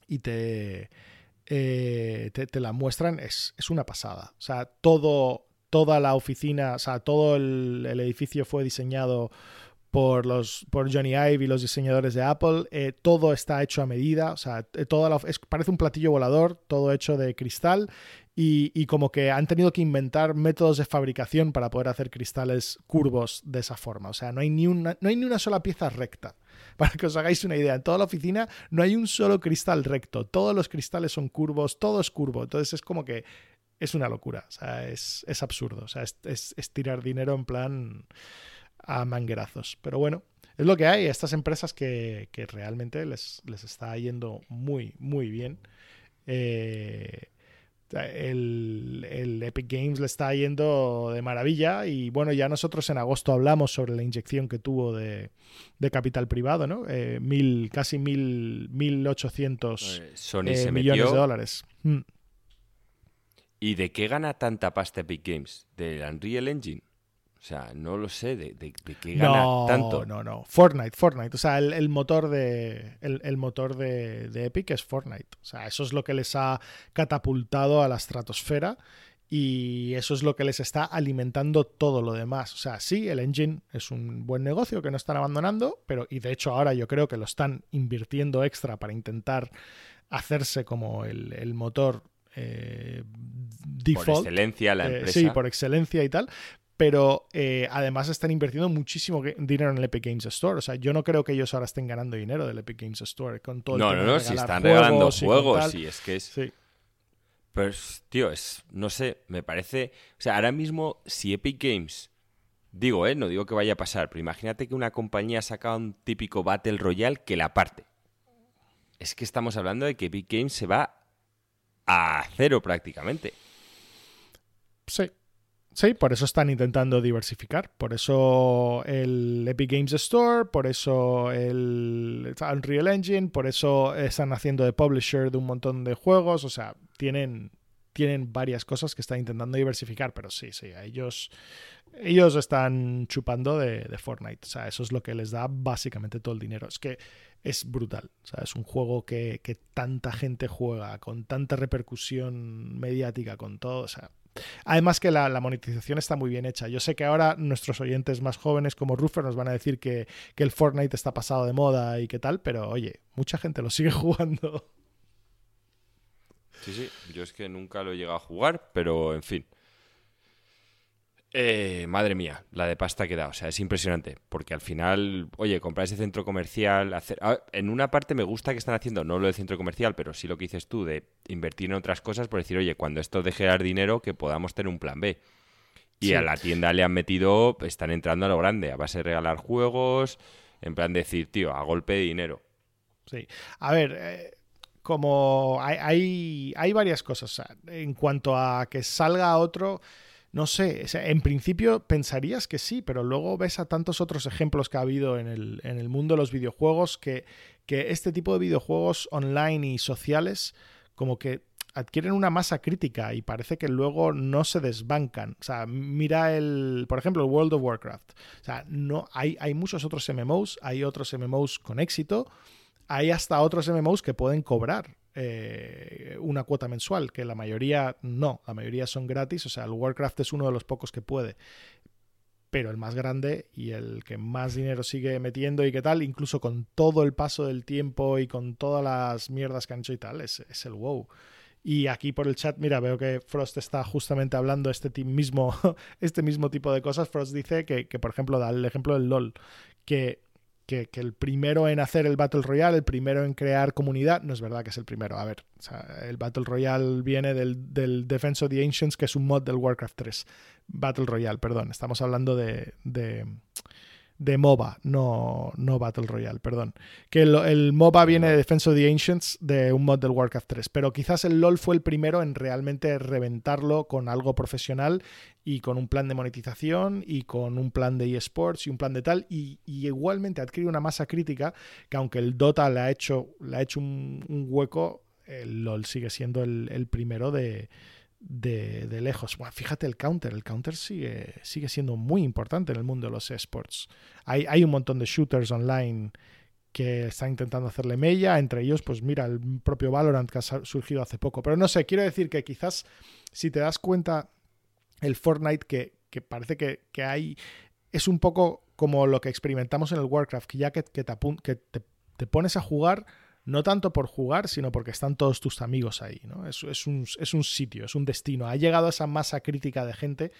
y te, te, la muestran. Es, es una pasada. O sea, todo toda la oficina, o sea, todo el, edificio fue diseñado por los por Johnny Ive y los diseñadores de Apple. Eh, todo está hecho a medida, o sea, eh, toda la, parece un platillo volador, todo hecho de cristal y, como que han tenido que inventar métodos de fabricación para poder hacer cristales curvos de esa forma. O sea, no hay ni una, no hay ni una sola pieza recta. *laughs* Para que os hagáis una idea, en toda la oficina no hay un solo cristal recto. Todos los cristales son curvos, todo es curvo. Entonces es como que es una locura, o sea, es, absurdo, o sea, es, tirar dinero en plan a manguerazos. Pero bueno, es lo que hay, estas empresas que, realmente les, les, está yendo muy, muy bien. Eh, el, Epic Games le está yendo de maravilla y bueno, ya nosotros en agosto hablamos sobre la inyección que tuvo de, capital privado, ¿no? Eh, mil, casi mil, mil ochocientos eh, millones de dólares. Mm. ¿Y de qué gana tanta pasta Epic Games? ¿Del Unreal Engine? O sea, no lo sé, ¿de, qué gana tanto? No, no, Fortnite, Fortnite. O sea, el, motor, de, el, motor de, Epic es Fortnite. O sea, eso es lo que les ha catapultado a la estratosfera. y eso es lo que les está alimentando todo lo demás. O sea, sí, el engine es un buen negocio que no están abandonando, pero y de hecho ahora yo creo que lo están invirtiendo extra para intentar hacerse como el, motor eh, default. Por excelencia la eh, empresa. sí, por excelencia y tal. Pero eh, además están invirtiendo muchísimo dinero en el Epic Games Store. O sea, yo no creo que ellos ahora estén ganando dinero del Epic Games Store con todo No, el no, no, si están regalando juegos, y es que es. Sí. Pues, tío, es. No sé, me parece. O sea, ahora mismo, si Epic Games. Digo, ¿eh? No digo que vaya a pasar, pero imagínate que una compañía saca un típico Battle Royale que la parte es que estamos hablando de que Epic Games se va a cero prácticamente. Sí. Sí, por eso están intentando diversificar. Por eso el Epic Games Store, por eso el Unreal Engine, por eso están haciendo de publisher de un montón de juegos. O sea, tienen, tienen varias cosas que están intentando diversificar, pero sí, sí, ellos, ellos están chupando de, de Fortnite. O sea, eso es lo que les da básicamente todo el dinero. Es que es brutal. O sea, es un juego que, tanta gente juega, con tanta repercusión mediática, con todo. O sea, además que la, monetización está muy bien hecha. Yo sé que ahora nuestros oyentes más jóvenes como Ruffer nos van a decir que, que el Fortnite está pasado de moda y qué tal, pero oye, mucha gente lo sigue *laughs* jugando. Sí, sí, yo es que nunca lo he llegado a jugar, pero en fin. Eh, madre mía, la de pasta que da. O sea, es impresionante. Porque al final, oye, comprar ese centro comercial. Hacer... Ah, en una parte me gusta que están haciendo, no lo del centro comercial, pero sí lo que dices tú, de invertir en otras cosas por decir, oye, cuando esto deje de dar dinero, que podamos tener un plan B. Y a la tienda le han metido, están entrando a lo grande, a base de regalar juegos, en plan de decir, tío, a golpe de dinero. Sí. A ver. Eh, como hay, hay, varias cosas. en cuanto a que salga otro, no sé, en principio pensarías que sí, pero luego ves a tantos otros ejemplos que ha habido en el, en el mundo de los videojuegos que, que este tipo de videojuegos online y sociales como que adquieren una masa crítica y parece que luego no se desbancan. O sea, mira el, por ejemplo, el World of Warcraft. O sea, no, hay, hay muchos otros MMOs, hay otros MMOs con éxito, hay hasta otros MMOs que pueden cobrar eh, una cuota mensual, que la mayoría no, la mayoría son gratis, o sea, el Warcraft es uno de los pocos que puede. Pero el más grande y el que más dinero sigue metiendo y qué tal, incluso con todo el paso del tiempo y con todas las mierdas que han hecho y tal, es, el WoW. Y aquí por el chat, mira, veo que Frost está justamente hablando este mismo, *laughs* este mismo tipo de cosas. Frost dice que, que, por ejemplo, da el ejemplo del LOL, que que, el primero en hacer el Battle Royale, el primero en crear comunidad, no es verdad que es el primero. A ver, el Battle Royale viene del, del, Defense of the Ancients, que es un mod del Warcraft 3. Battle Royale, perdón. Estamos hablando de de MOBA, no, no Battle Royale, perdón. Que el, MOBA viene de Defense of the Ancients de un mod del Warcraft 3, pero quizás el LOL fue el primero en realmente reventarlo con algo profesional y con un plan de monetización y con un plan de eSports y un plan de tal, y, igualmente adquiere una masa crítica que aunque el Dota le ha hecho, le ha hecho un, hueco, el LOL sigue siendo el primero de de, lejos. Bueno, fíjate el counter, el counter sigue, sigue siendo muy importante en el mundo de los esports. Hay, hay un montón de shooters online que están intentando hacerle mella, entre ellos, pues mira, el propio Valorant que ha surgido hace poco. Pero no sé, quiero decir que quizás si te das cuenta, el Fortnite que, que parece que, que, hay, es un poco como lo que experimentamos en el Warcraft, que ya que, que, que te pones a jugar no tanto por jugar, sino porque están todos tus amigos ahí. ¿no? Es, un, sitio, es un destino. Ha llegado a esa masa crítica de gente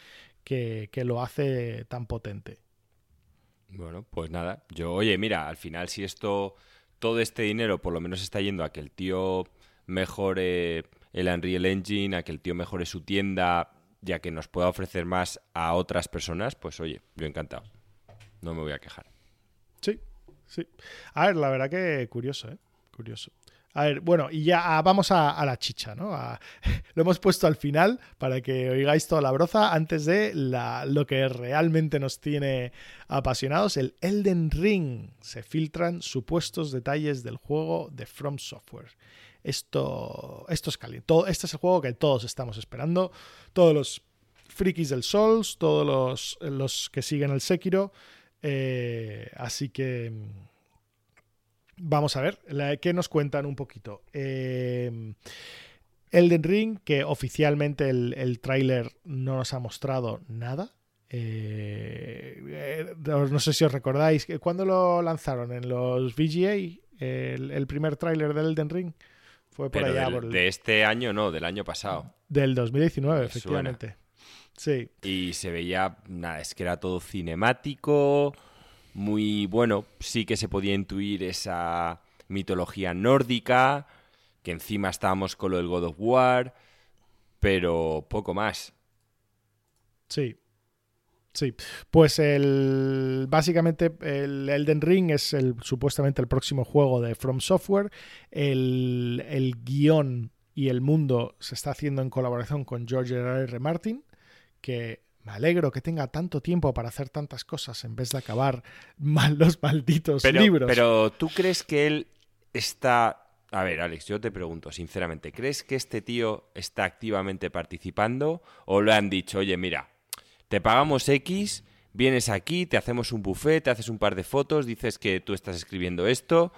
que, lo hace tan potente. Bueno, pues nada. Yo, oye, mira, al final si esto, todo este dinero por lo menos está yendo a que el tío mejore el Unreal Engine, a que el tío mejore su tienda, ya que nos pueda ofrecer más a otras personas, pues oye, yo encantado. No me voy a quejar. Sí, sí. A ver, la verdad que curioso, ¿eh? Curioso. A ver, bueno, y ya ah, vamos a, la chicha, ¿no? *laughs* lo hemos puesto al final para que oigáis toda la broza antes de lo que realmente nos tiene apasionados, el Elden Ring. Se filtran supuestos detalles del juego de From Software. Esto, esto es caliente. este es el juego que todos estamos esperando. Todos los frikis del Souls, todos los, los que siguen el Sekiro. Eh, así que Vamos a ver, ¿qué nos cuentan un poquito? Em, Elden Ring, que oficialmente el, el tráiler no nos ha mostrado nada. Eh, eh, no sé si os recordáis, ¿cuándo lo lanzaron? ¿En los VGA? El, el primer tráiler del Elden Ring. Fue por allá. De este año no, del año pasado. Del 2019, efectivamente. Sí. Y se veía, nada, es que era todo cinemático, muy bueno, sí que se podía intuir esa mitología nórdica, que encima estábamos con lo del God of War, pero poco más. Sí, Sí, pues el básicamente el Elden Ring es el supuestamente el próximo juego de From Software. El, el guion y el mundo se está haciendo en colaboración con George R. R. Martin, que me alegro que tenga tanto tiempo para hacer tantas cosas en vez de acabar *laughs* mal los malditos libros. Pero tú crees que él está a ver, Alex, yo te pregunto, sinceramente, ¿crees que este tío está activamente participando o le han dicho, oye, mira, te pagamos X, vienes aquí, te hacemos un buffet, te haces un par de fotos, dices que tú estás escribiendo esto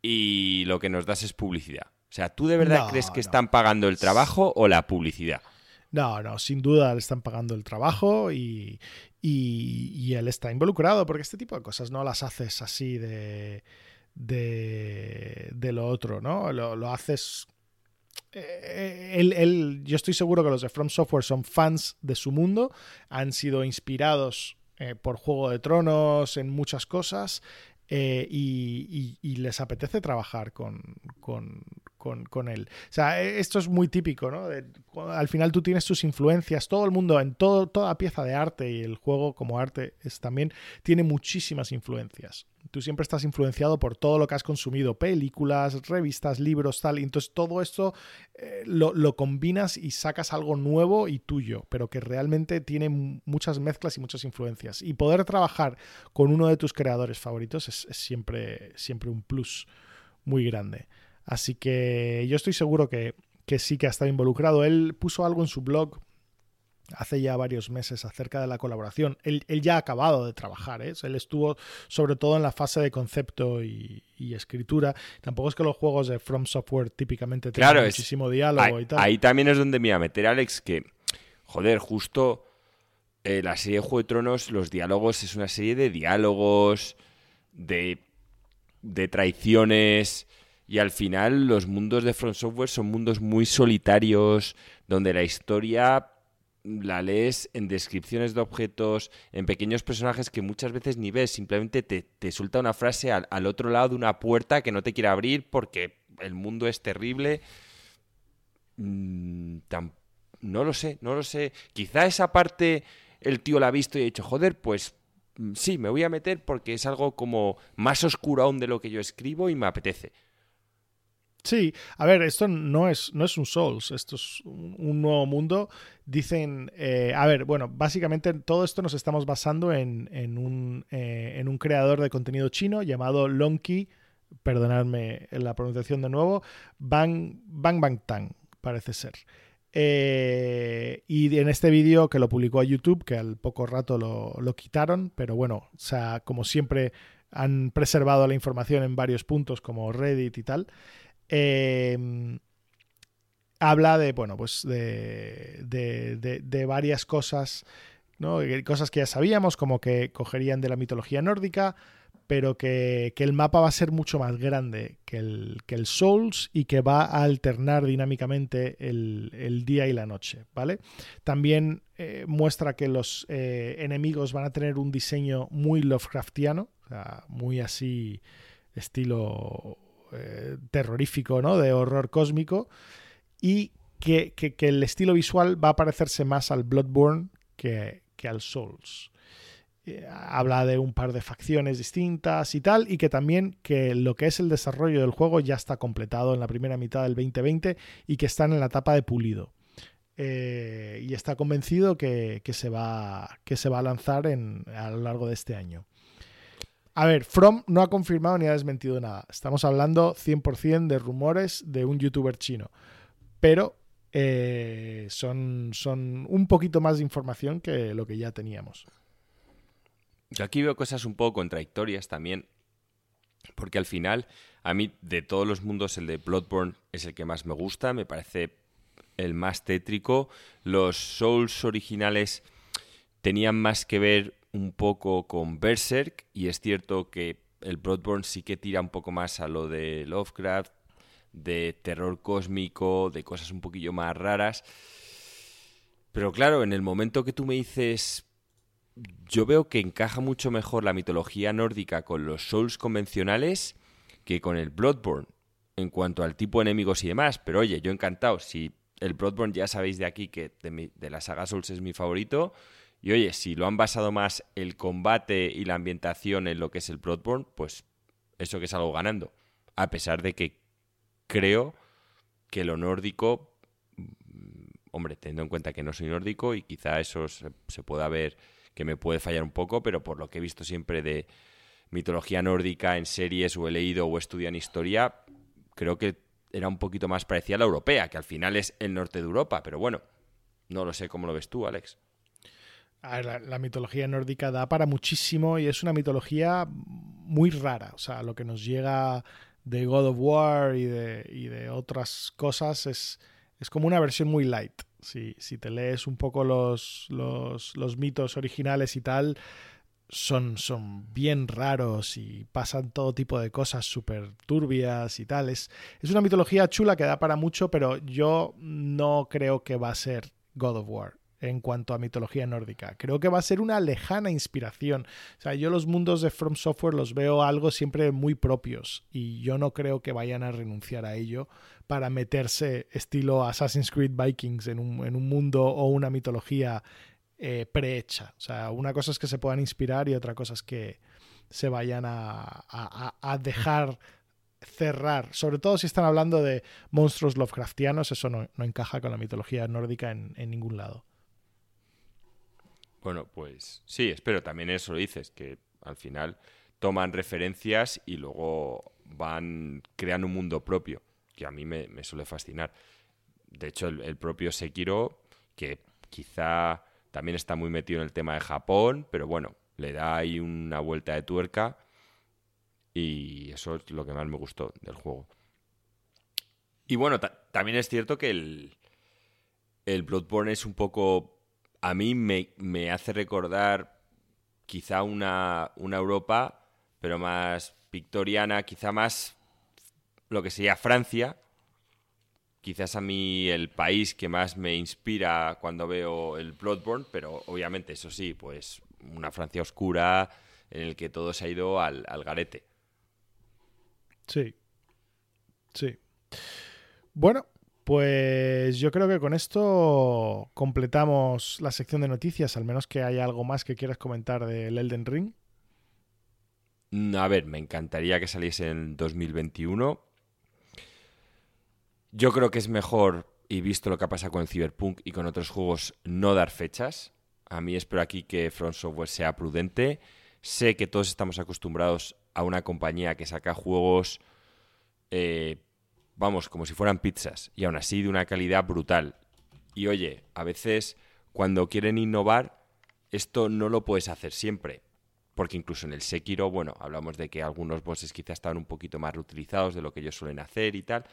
y lo que nos das es publicidad. O sea, ¿tú de verdad crees que están pagando el trabajo o la publicidad? No, no, sin duda le están pagando el trabajo y, y, él está involucrado, porque este tipo de cosas no las haces así de, de, de lo otro, ¿no? Lo, lo haces eh, yo estoy seguro que los de From Software son fans de su mundo, han sido inspirados eh, por Juego de Tronos en muchas cosas eh, y, les apetece trabajar con, con, él. O sea, esto es muy típico, ¿no? al final tú tienes tus influencias, todo el mundo, en todo, toda pieza de arte y el juego como arte es, también tiene muchísimas influencias. Tú siempre estás influenciado por todo lo que has consumido, películas, revistas, libros, tal. Y entonces todo esto eh, lo, combinas y sacas algo nuevo y tuyo, pero que realmente tiene muchas mezclas y muchas influencias. Y poder trabajar con uno de tus creadores favoritos es, siempre, siempre un plus muy grande. Así que yo estoy seguro que, que sí que ha estado involucrado. Él puso algo en su blog hace ya varios meses acerca de la colaboración. Él, ya ha acabado de trabajar, ¿eh? él estuvo sobre todo en la fase de concepto y, escritura. Tampoco es que los juegos de From Software típicamente tengan muchísimo diálogo ahí, y tal. Ahí también es donde me iba a meter, Alex, que, joder, justo eh, la serie de Juego de Tronos, los diálogos es una serie de diálogos, de, de traiciones. Y al final los mundos de From Software son mundos muy solitarios, donde la historia la lees en descripciones de objetos, en pequeños personajes que muchas veces ni ves, simplemente te, te suelta una frase al, otro lado de una puerta que no te quiere abrir porque el mundo es terrible. Mm, no lo sé, no lo sé. Quizá esa parte el tío la ha visto y ha dicho, joder, pues mm, sí, me voy a meter porque es algo como más oscuro aún de lo que yo escribo y me apetece. Sí, a ver, esto no es, no es un Souls, esto es un, nuevo mundo. Dicen, eh, a ver, bueno, básicamente todo esto nos estamos basando en, en, un, eh, en un creador de contenido chino llamado Lonky, perdonadme la pronunciación de nuevo, Bang Bang, Bang Tang, parece ser. Eh, y en este vídeo que lo publicó a YouTube, que al poco rato lo, lo quitaron, pero bueno, o sea, como siempre han preservado la información en varios puntos como Reddit y tal. Em, habla de, bueno, pues de, de, varias cosas, ¿no? Cosas que ya sabíamos, como que cogerían de la mitología nórdica, pero que, el mapa va a ser mucho más grande que el, que el Souls y que va a alternar dinámicamente el, día y la noche, ¿vale? También eh, muestra que los eh, enemigos van a tener un diseño muy Lovecraftiano, muy así estilo eh, terrorífico, ¿no? De horror cósmico. Y que, el estilo visual va a parecerse más al Bloodborne que, al Souls. Eh, habla de un par de facciones distintas y tal, y que también que lo que es el desarrollo del juego ya está completado en la primera mitad del 2020 y que están en la etapa de pulido. Eh, y está convencido que, se va, que se va a lanzar en, a lo largo de este año. A ver, From no ha confirmado ni ha desmentido nada. Estamos hablando 100% de rumores de un youtuber chino. Pero eh, son, son un poquito más de información que lo que ya teníamos. Yo aquí veo cosas un poco contradictorias también. Porque al final, a mí, de todos los mundos, el de Bloodborne es el que más me gusta. Me parece el más tétrico. Los Souls originales tenían más que ver un poco con Berserk y es cierto que el Bloodborne sí que tira un poco más a lo de Lovecraft, de terror cósmico, de cosas un poquillo más raras. Pero claro, en el momento que tú me dices, yo veo que encaja mucho mejor la mitología nórdica con los Souls convencionales que con el Bloodborne, en cuanto al tipo de enemigos y demás. Pero oye, yo encantado, si el Bloodborne ya sabéis de aquí que de, de la saga Souls es mi favorito, y oye, si lo han basado más el combate y la ambientación en lo que es el Bloodborne, pues eso que es algo ganando. A pesar de que creo que lo nórdico, mm, hombre, teniendo en cuenta que no soy nórdico y quizá eso se, pueda ver que me puede fallar un poco, pero por lo que he visto siempre de mitología nórdica en series o he leído o estudiado en historia, creo que era un poquito más parecida a la europea, que al final es el norte de Europa, pero bueno, no lo sé cómo lo ves tú, Alex la, mitología nórdica da para muchísimo y es una mitología muy rara. O sea, lo que nos llega de God of War y de, otras cosas es, es, como una versión muy light. Si, te lees un poco los, los, los, mitos originales y tal, son, son bien raros y pasan todo tipo de cosas súper turbias y tal. Es, es una mitología chula que da para mucho, pero yo no creo que va a ser God of War en cuanto a mitología nórdica. Creo que va a ser una lejana inspiración. O sea, yo los mundos de From Software los veo algo siempre muy propios y yo no creo que vayan a renunciar a ello para meterse estilo Assassin's Creed Vikings en un, mundo o una mitología eh, prehecha. O sea, una cosa es que se puedan inspirar y otra cosa es que se vayan a, dejar cerrar, sobre todo si están hablando de monstruos Lovecraftianos, eso no, encaja con la mitología nórdica en ningún lado. Bueno, pues sí, espero también eso lo dices, que al final toman referencias y luego van creando un mundo propio, que a mí me, suele fascinar. De hecho, el, propio Sekiro, que quizá también está muy metido en el tema de Japón, pero bueno, le da ahí una vuelta de tuerca y eso es lo que más me gustó del juego. Y bueno, también es cierto que el, el Bloodborne es un poco a mí me, hace recordar quizá una, una, Europa, pero más victoriana, quizá más lo que sería Francia. Quizás a mí el país que más me inspira cuando veo el Bloodborne, pero obviamente eso sí, pues una Francia oscura en el que todo se ha ido al, al garete. Sí. Sí. Bueno, pues yo creo que con esto completamos la sección de noticias, al menos que haya algo más que quieras comentar del Elden Ring. Mm, a ver, me encantaría que saliese en 2021. Yo creo que es mejor, y visto lo que ha pasado con el Cyberpunk y con otros juegos, no dar fechas. A mí espero aquí que Front Software sea prudente. Sé que todos estamos acostumbrados a una compañía que saca juegos eh, vamos, como si fueran pizzas, y aún así de una calidad brutal. Y oye, a veces cuando quieren innovar, esto no lo puedes hacer siempre. Porque incluso en el Sekiro, bueno, hablamos de que algunos bosses quizá estaban un poquito más reutilizados de lo que ellos suelen hacer y tal.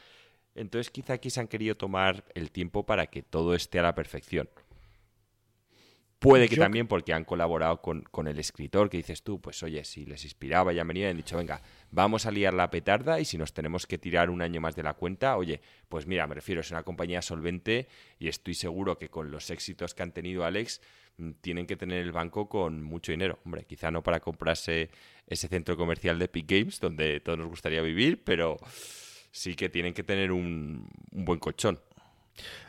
Entonces quizá aquí se han querido tomar el tiempo para que todo esté a la perfección. Puede que también porque han colaborado con, el escritor, que dices tú, pues oye, si les inspiraba, ya venía y han dicho, venga, vamos a liar la petarda y si nos tenemos que tirar un año más de la cuenta, oye, pues mira, me refiero, es una compañía solvente y estoy seguro que con los éxitos que han tenido Alex, mm, tienen que tener el banco con mucho dinero. Hombre, quizá no para comprarse ese centro comercial de Epic Games, donde todos nos gustaría vivir, pero sí que tienen que tener un, buen colchón.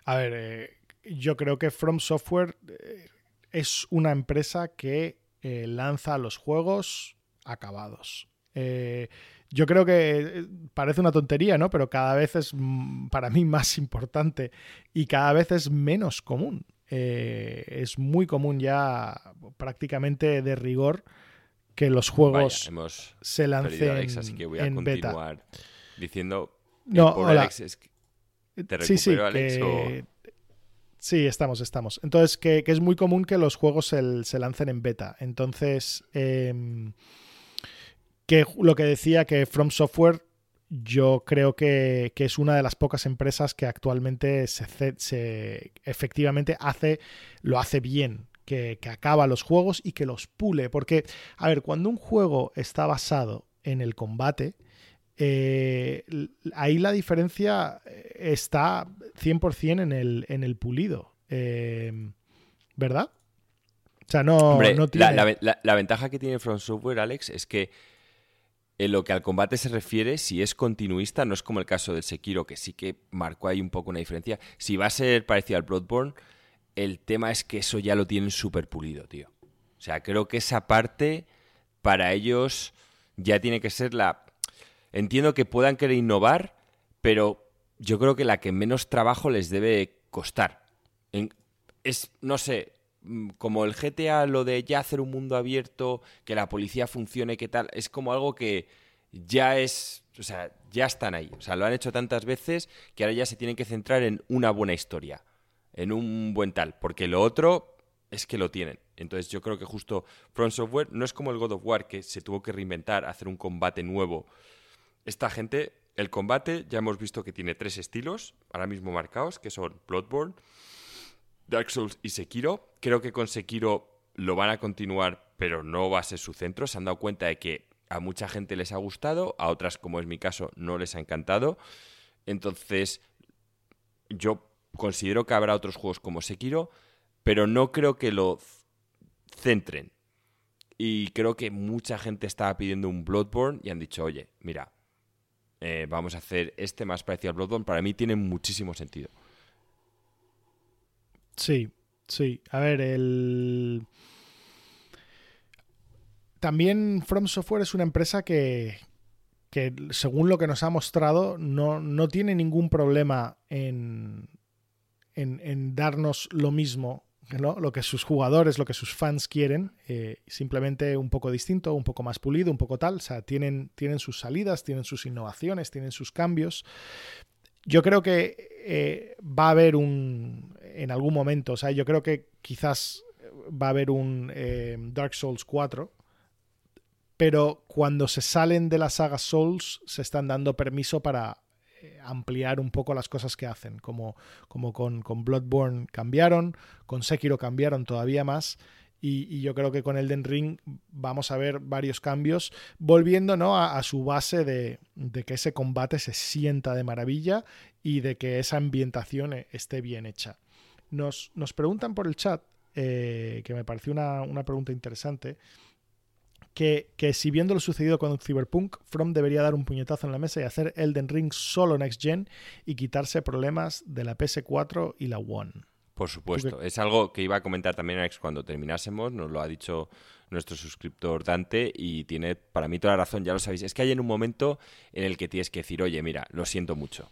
A ver, eh, yo creo que From Software... Eh, es una empresa que eh, lanza los juegos acabados. Eh, yo creo que eh, parece una tontería, ¿no? Pero cada vez es mm, para mí *laughs* más importante y cada vez es menos común. es muy común ya prácticamente de rigor que los juegos se lancen Alex, así que voy a continuar diciendo no, hola. Alex, ¿Te sí, sí, Alex, Sí, estamos, estamos. Entonces, que, es muy común que los juegos se, lancen en beta. Entonces, em, que lo que decía que From Software yo creo que, es una de las pocas empresas que actualmente se, se efectivamente hace, lo hace bien, que, acaba los juegos y que los pule. Porque, a ver, cuando un juego está basado en el combate, eh, ahí la diferencia está 100% en el, en el pulido. Eh, ¿Verdad? O sea, no, tiene... la, ventaja que tiene From Software, Alex, es que en lo que al combate se refiere, si es continuista, no es como el caso del Sekiro, que sí que marcó ahí un poco una diferencia. Si va a ser parecido al Bloodborne, el tema es que eso ya lo tienen súper pulido, tío. O sea, creo que esa parte para ellos ya tiene que ser la... Entiendo que puedan querer innovar, pero yo creo que la que menos trabajo les debe costar. Es, no sé, mm, como el GTA, lo de ya hacer un mundo abierto, que la policía funcione, qué tal, es como algo que ya es, o sea, ya están ahí. O sea, lo han hecho tantas veces que ahora ya se tienen que centrar en una buena historia, en un buen tal, porque lo otro es que lo tienen. Entonces yo creo que justo Front Software no es como el God of War que se tuvo que reinventar, hacer un combate nuevo. Esta gente, el combate ya hemos visto que tiene tres estilos, ahora mismo marcados, que son Bloodborne, Dark Souls y Sekiro. Creo que con Sekiro lo van a continuar, pero no va a ser su centro. Se han dado cuenta de que a mucha gente les ha gustado, a otras, como es mi caso, no les ha encantado. Entonces, yo considero que habrá otros juegos como Sekiro, pero no creo que lo centren. Y creo que mucha gente estaba pidiendo un Bloodborne y han dicho, oye, mira, eh, vamos a hacer este más parecido al Bloodborne. Para mí tiene muchísimo sentido. Sí, sí. A ver, el... También From Software es una empresa que, que según lo que nos ha mostrado, no, tiene ningún problema en, en, darnos lo mismo, lo que sus jugadores, lo que sus fans quieren, eh, simplemente un poco distinto, un poco más pulido, un poco tal. O sea, tienen, tienen sus salidas, tienen sus innovaciones, tienen sus cambios. Yo creo que eh, va a haber un, en algún momento, o sea, yo creo que quizás va a haber un eh, Dark Souls 4, pero cuando se salen de la saga Souls se están dando permiso para ampliar un poco las cosas que hacen, como, como con, con Bloodborne cambiaron, con Sekiro cambiaron todavía más. Y, yo creo que con Elden Ring vamos a ver varios cambios, volviendo ¿no? a, su base de, de, que ese combate se sienta de maravilla y de que esa ambientación eh, esté bien hecha. Nos, nos preguntan por el chat, eh, que me pareció una, pregunta interesante, que, que, si viendo lo sucedido con Cyberpunk, From debería dar un puñetazo en la mesa y hacer Elden Ring solo Next Gen y quitarse problemas de la PS4 y la One. Por supuesto, es algo que iba a comentar también Alex cuando terminásemos, nos lo ha dicho nuestro suscriptor Dante y tiene para mí toda la razón, ya lo sabéis, es que hay en un momento en el que tienes que decir, oye, mira, lo siento mucho,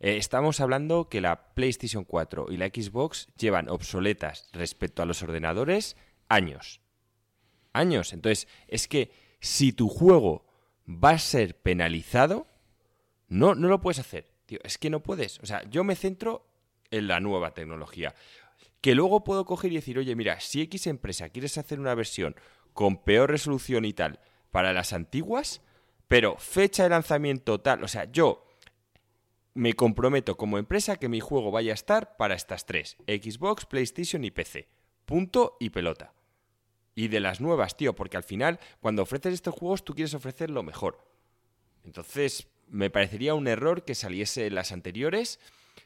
eh, estamos hablando que la PlayStation 4 y la Xbox llevan obsoletas respecto a los ordenadores años. Años. Entonces, es que si tu juego va a ser penalizado, no, no lo puedes hacer. Tío, es que no puedes. O sea, yo me centro en la nueva tecnología. Que luego puedo coger y decir, oye, mira, si X empresa quieres hacer una versión con peor resolución y tal para las antiguas, pero fecha de lanzamiento tal, o sea, yo me comprometo como empresa que mi juego vaya a estar para estas tres, Xbox, PlayStation y PC. Punto y pelota. Y de las nuevas, tío, porque al final, cuando ofreces estos juegos, tú quieres ofrecer lo mejor. Entonces, me parecería un error que saliese las anteriores,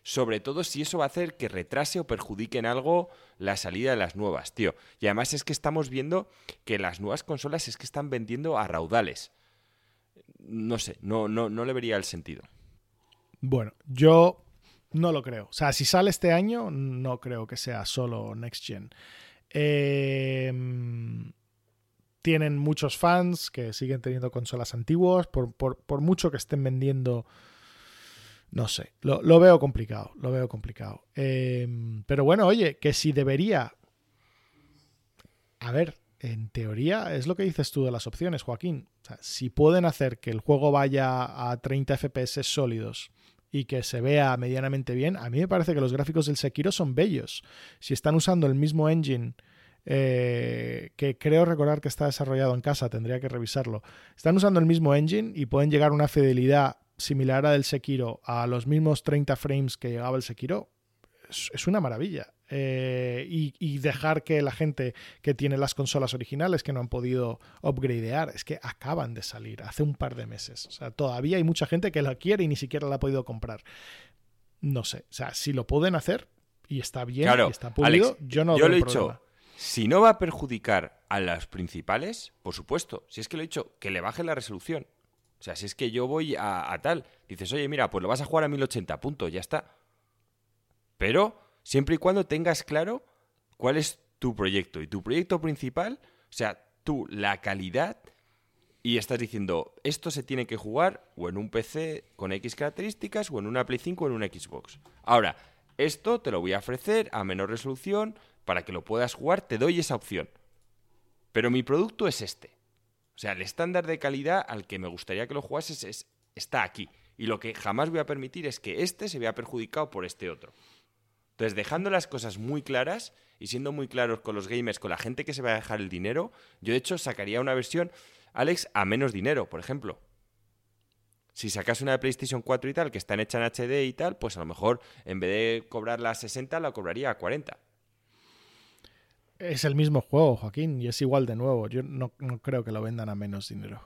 sobre todo si eso va a hacer que retrase o perjudique en algo la salida de las nuevas, tío. Y además es que estamos viendo que las nuevas consolas es que están vendiendo a raudales. No sé, no, no, no le vería el sentido. Bueno, yo no lo creo. O sea, si sale este año, no creo que sea solo Next Gen. Em, tienen muchos fans que siguen teniendo consolas antiguas, por, mucho que estén vendiendo. No sé, lo, veo complicado, lo veo complicado. Em, pero bueno, oye, que si debería. A ver, en teoría es lo que dices tú de las opciones, Joaquín. Si pueden hacer que el juego vaya a 30 FPS sólidos y que se vea medianamente bien, a mí me parece que los gráficos del Sekiro son bellos. Si están usando el mismo engine eh, que creo recordar que está desarrollado en casa, tendría que revisarlo. Están usando el mismo engine y pueden llegar a una fidelidad similar a del Sekiro a los mismos 30 frames que llegaba el Sekiro, es, una maravilla. Eh, y, dejar que la gente que tiene las consolas originales que no han podido upgradear, es que acaban de salir hace un par de meses. O sea, todavía hay mucha gente que la quiere y ni siquiera la ha podido comprar. No sé, o sea, si lo pueden hacer y está bien y está pulido, yo no yo lo he dicho. Si no va a perjudicar a las principales, por supuesto. Si es que lo he dicho, que le baje la resolución. O sea, si es que yo voy a, tal, dices, oye, mira, pues lo vas a jugar a 1080, punto, ya está. Pero siempre y cuando tengas claro cuál es tu proyecto. Y tu proyecto principal, o sea, tú, la calidad, y estás diciendo, esto se tiene que jugar o en un PC con X características, o en una Play 5 o en una Xbox. Ahora, esto te lo voy a ofrecer a menor resolución para que lo puedas jugar, te doy esa opción. Pero mi producto es este. O sea, el estándar de calidad al que me gustaría que lo jugases es, está aquí. Y lo que jamás voy a permitir es que este se vea perjudicado por este otro. Entonces, dejando las cosas muy claras y siendo muy claros con los gamers, con la gente que se va a dejar el dinero, yo de hecho sacaría una versión, Alex, a menos dinero, por ejemplo. Si sacas una de PlayStation 4 y tal, que está hecha en HD y tal, pues a lo mejor en vez de cobrarla a 60, la cobraría a 40 es el mismo juego, Joaquín, y es igual de nuevo. Yo no, creo que lo vendan a menos dinero.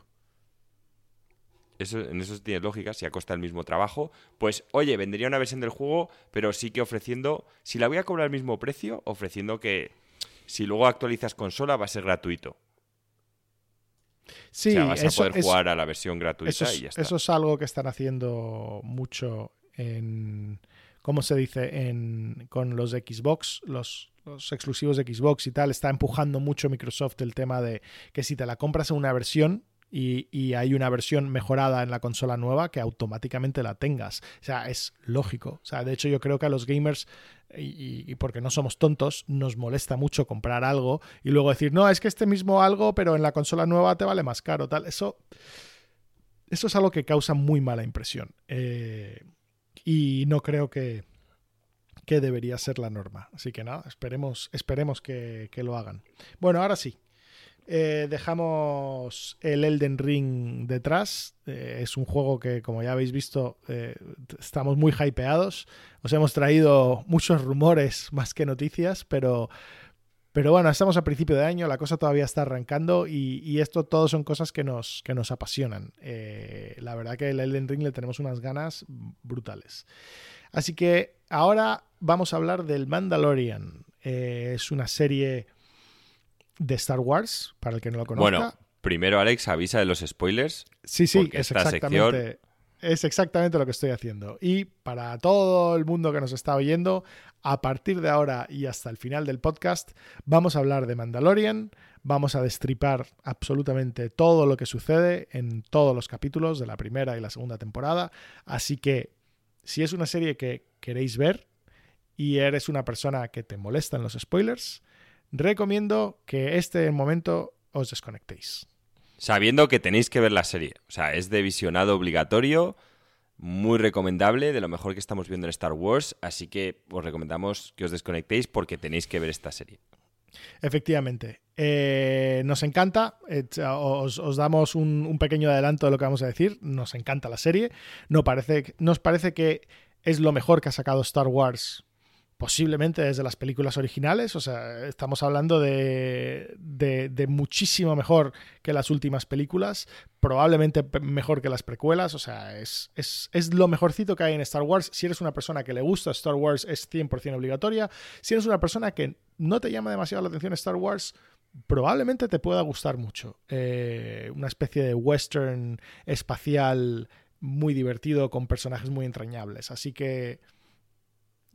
Eso, en eso tiene lógica, si a costa el mismo trabajo, pues oye, vendería una versión del juego, pero sí que ofreciendo, si la voy a cobrar al mismo precio, ofreciendo que si luego actualizas consola va a ser gratuito. Sí, o sea, vas a poder jugar a la versión gratuita y ya está. Eso es algo que están haciendo mucho en, ¿cómo se dice? En, con los Xbox, los los exclusivos de Xbox y tal, está empujando mucho Microsoft el tema de que si te la compras en una versión y, hay una versión mejorada en la consola nueva, que automáticamente la tengas. O sea, es lógico. O sea, de hecho yo creo que a los gamers, y, porque no somos tontos, nos molesta mucho comprar algo y luego decir, no, es que este mismo algo, pero en la consola nueva te vale más caro, tal. Eso, eso es algo que causa muy mala impresión. Eh, y no creo que, que debería ser la norma. Así que nada, esperemos, esperemos que, lo hagan. Bueno, ahora sí. Eh, dejamos el Elden Ring detrás. Eh, es un juego que, como ya habéis visto, eh, estamos muy hypeados. Os hemos traído muchos rumores más que noticias, pero, pero bueno, estamos a principio de año, la cosa todavía está arrancando y, esto todo son cosas que nos, que nos apasionan. la verdad que el Elden Ring le tenemos unas ganas brutales. Así que ahora vamos a hablar del Mandalorian. Es una serie de Star Wars, para el que no lo conozca. Bueno, primero Alex avisa de los spoilers. Sí, sí, es exactamente, es exactamente lo que estoy haciendo. Y para todo el mundo que nos está oyendo, a partir de ahora y hasta el final del podcast, vamos a hablar de Mandalorian, vamos a destripar absolutamente todo lo que sucede en todos los capítulos de la primera y la segunda temporada. Así que si es una serie que queréis ver y eres una persona que te molestan los spoilers, recomiendo que este momento os desconectéis. Sabiendo que tenéis que ver la serie. O sea, es de visionado obligatorio, muy recomendable, de lo mejor que estamos viendo en Star Wars, así que os recomendamos que os desconectéis porque tenéis que ver esta serie. Efectivamente. Eh, nos encanta, eh, os, damos un, pequeño adelanto de lo que vamos a decir. Nos encanta la serie. No parece, nos parece que es lo mejor que ha sacado Star Wars posiblemente desde las películas originales, o sea, estamos hablando de, de, muchísimo mejor que las últimas películas, probablemente mejor que las precuelas, o sea, es, es, es, lo mejorcito que hay en Star Wars. Si eres una persona que le gusta Star Wars, es 100% obligatoria. Si eres una persona que no te llama demasiado la atención Star Wars, probablemente te pueda gustar mucho. Eh, una especie de western espacial muy divertido con personajes muy entrañables. Así que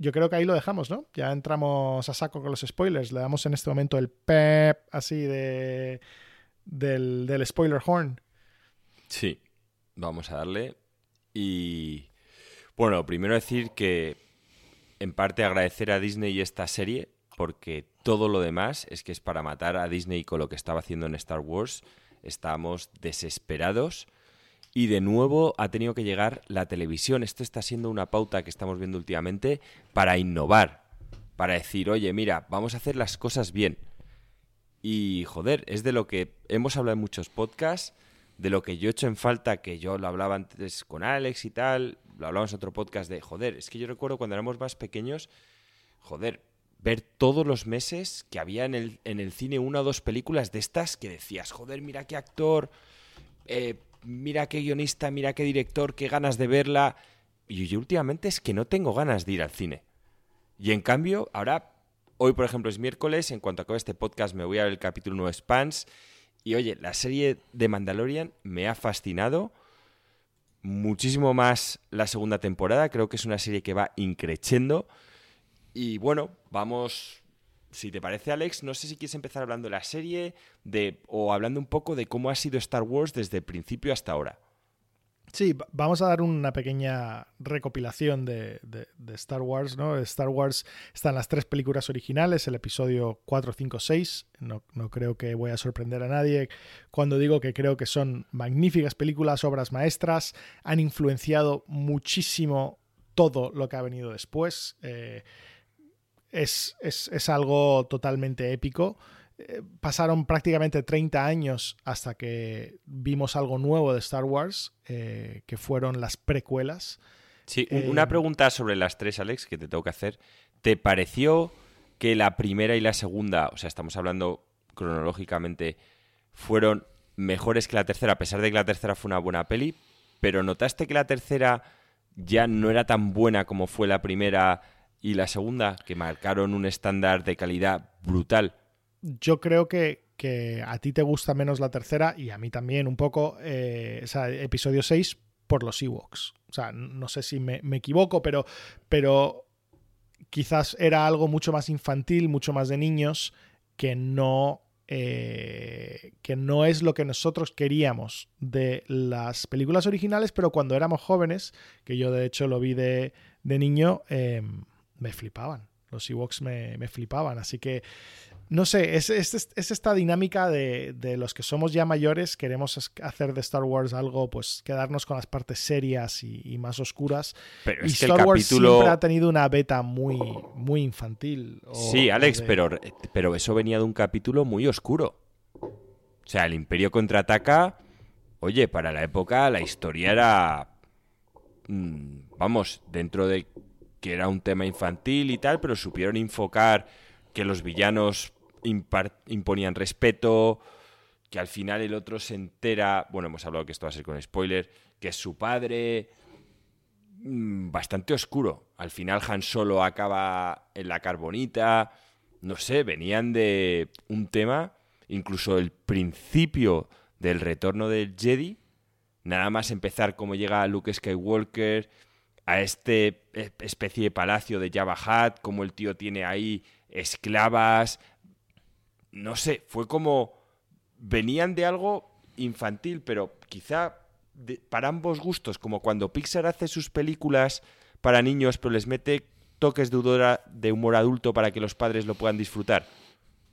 yo creo que ahí lo dejamos, ¿no? Ya entramos a saco con los spoilers. Le damos en este momento el pep así de del, del spoiler horn. Sí, vamos a darle. Y bueno, primero decir que en parte agradecer a Disney esta serie, porque todo lo demás es que es para matar a Disney con lo que estaba haciendo en Star Wars. Estamos desesperados y de nuevo ha tenido que llegar la televisión. Esto está siendo una pauta que estamos viendo últimamente para innovar, para decir, oye, mira, vamos a hacer las cosas bien. Y joder, es de lo que hemos hablado en muchos podcasts, de lo que yo he hecho en falta, que yo lo hablaba antes con Alex y tal, lo hablamos en otro podcast de, joder, es que yo recuerdo cuando éramos más pequeños, joder, ver todos los meses que había en el, en el cine una o dos películas de estas que decías, joder, mira qué actor, eh, mira qué guionista, mira qué director, qué ganas de verla. Y yo últimamente es que no tengo ganas de ir al cine. Y en cambio, ahora, hoy por ejemplo es miércoles, en cuanto acabe este podcast me voy a ver el capítulo 1 de Spans. Y oye, la serie de Mandalorian me ha fascinado muchísimo más la segunda temporada. Creo que es una serie que va increciendo. Y bueno, vamos, si te parece Alex, no sé si quieres empezar hablando de la serie de, o hablando un poco de cómo ha sido Star Wars desde el principio hasta ahora. Sí, vamos a dar una pequeña recopilación de, Star Wars, ¿no? Star Wars están las tres películas originales, el episodio 4, 5, 6. No, no creo que voy a sorprender a nadie cuando digo que creo que son magníficas películas, obras maestras, han influenciado muchísimo todo lo que ha venido después. Eh, es, es, algo totalmente épico. Eh, pasaron prácticamente 30 años hasta que vimos algo nuevo de Star Wars, eh, que fueron las precuelas. Sí, una pregunta sobre las tres, Alex, que te tengo que hacer. ¿Te pareció que la primera y la segunda, o sea, estamos hablando cronológicamente, fueron mejores que la tercera, a pesar de que la tercera fue una buena peli, pero notaste que la tercera ya no era tan buena como fue la primera y la segunda, que marcaron un estándar de calidad brutal. Yo creo que, a ti te gusta menos la tercera y a mí también un poco, eh, episodio 6 por los Ewoks. O sea, no sé si me, equivoco, pero, pero quizás era algo mucho más infantil, mucho más de niños, que no eh, que no es lo que nosotros queríamos de las películas originales, pero cuando éramos jóvenes, que yo de hecho lo vi de, niño, em, me flipaban. Los Ewoks me, me flipaban. Así que, no sé, es, esta dinámica de, los que somos ya mayores, queremos hacer de Star Wars algo, pues quedarnos con las partes serias y, más oscuras. Pero y Star Wars siempre ha tenido una beta muy, muy infantil. sí, Alex, pero, pero eso venía de un capítulo muy oscuro. O sea, el Imperio contraataca. Oye, para la época la historia era. Mm, vamos, dentro de que era un tema infantil y tal, pero supieron enfocar que los villanos imponían respeto, que al final el otro se entera, bueno, hemos hablado que esto va a ser con spoiler, que es su padre, mm, bastante oscuro. Al final Han Solo acaba en la carbonita, no sé, venían de un tema, incluso el principio del retorno del Jedi, nada más empezar como llega Luke Skywalker, a este eh, especie de palacio de Jabba como el tío tiene ahí esclavas. No sé, fue como. Venían de algo infantil, pero quizá para ambos gustos, como cuando Pixar hace sus películas para niños, pero les mete toques de, de humor adulto para que los padres lo puedan disfrutar.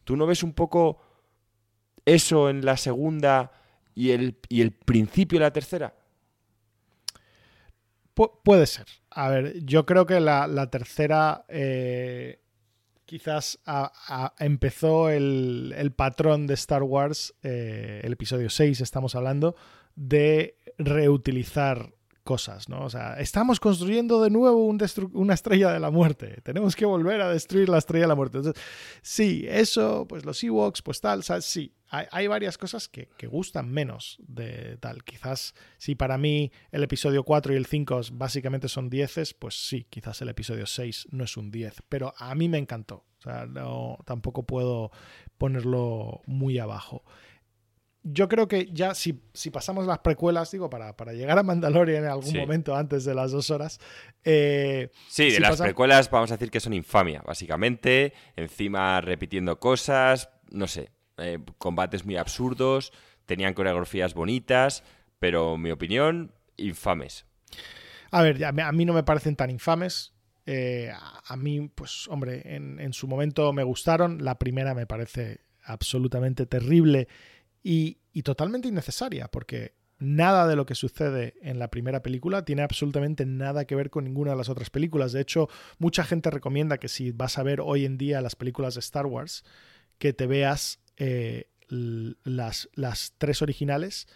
¿Tú no ves un poco eso en la segunda y el, y el principio de la tercera? Puede ser. A ver, yo creo que la, tercera eh, quizás empezó el, patrón de Star Wars, eh, el episodio 6 estamos hablando, de reutilizar cosas, ¿no? O sea, estamos construyendo de nuevo una estrella de la muerte. Tenemos que volver a destruir la estrella de la muerte. Entonces, sí, eso, pues los Ewoks, pues tal, sí, hay, varias cosas que, gustan menos de tal. Quizás si para mí el episodio 4 y el 5 básicamente son 10, pues sí, quizás el episodio 6 no es un 10, pero a mí me encantó. O sea, no, tampoco puedo ponerlo muy abajo yo creo que ya si, si, pasamos las precuelas, digo, para, para llegar a Mandalorian en algún momento antes de las dos horas. Eh, sí, de las precuelas vamos a decir que son infamia, básicamente. Encima repitiendo cosas, no sé, eh, combates muy absurdos, tenían coreografías bonitas, pero mi opinión, infames. A ver, a mí no me parecen tan infames. Eh, a mí, pues, hombre, en, en su momento me gustaron. La primera me parece absolutamente terrible y, totalmente innecesaria, porque nada de lo que sucede en la primera película tiene absolutamente nada que ver con ninguna de las otras películas. De hecho, mucha gente recomienda que si vas a ver hoy en día las películas de Star Wars, que te veas eh, las, las tres originales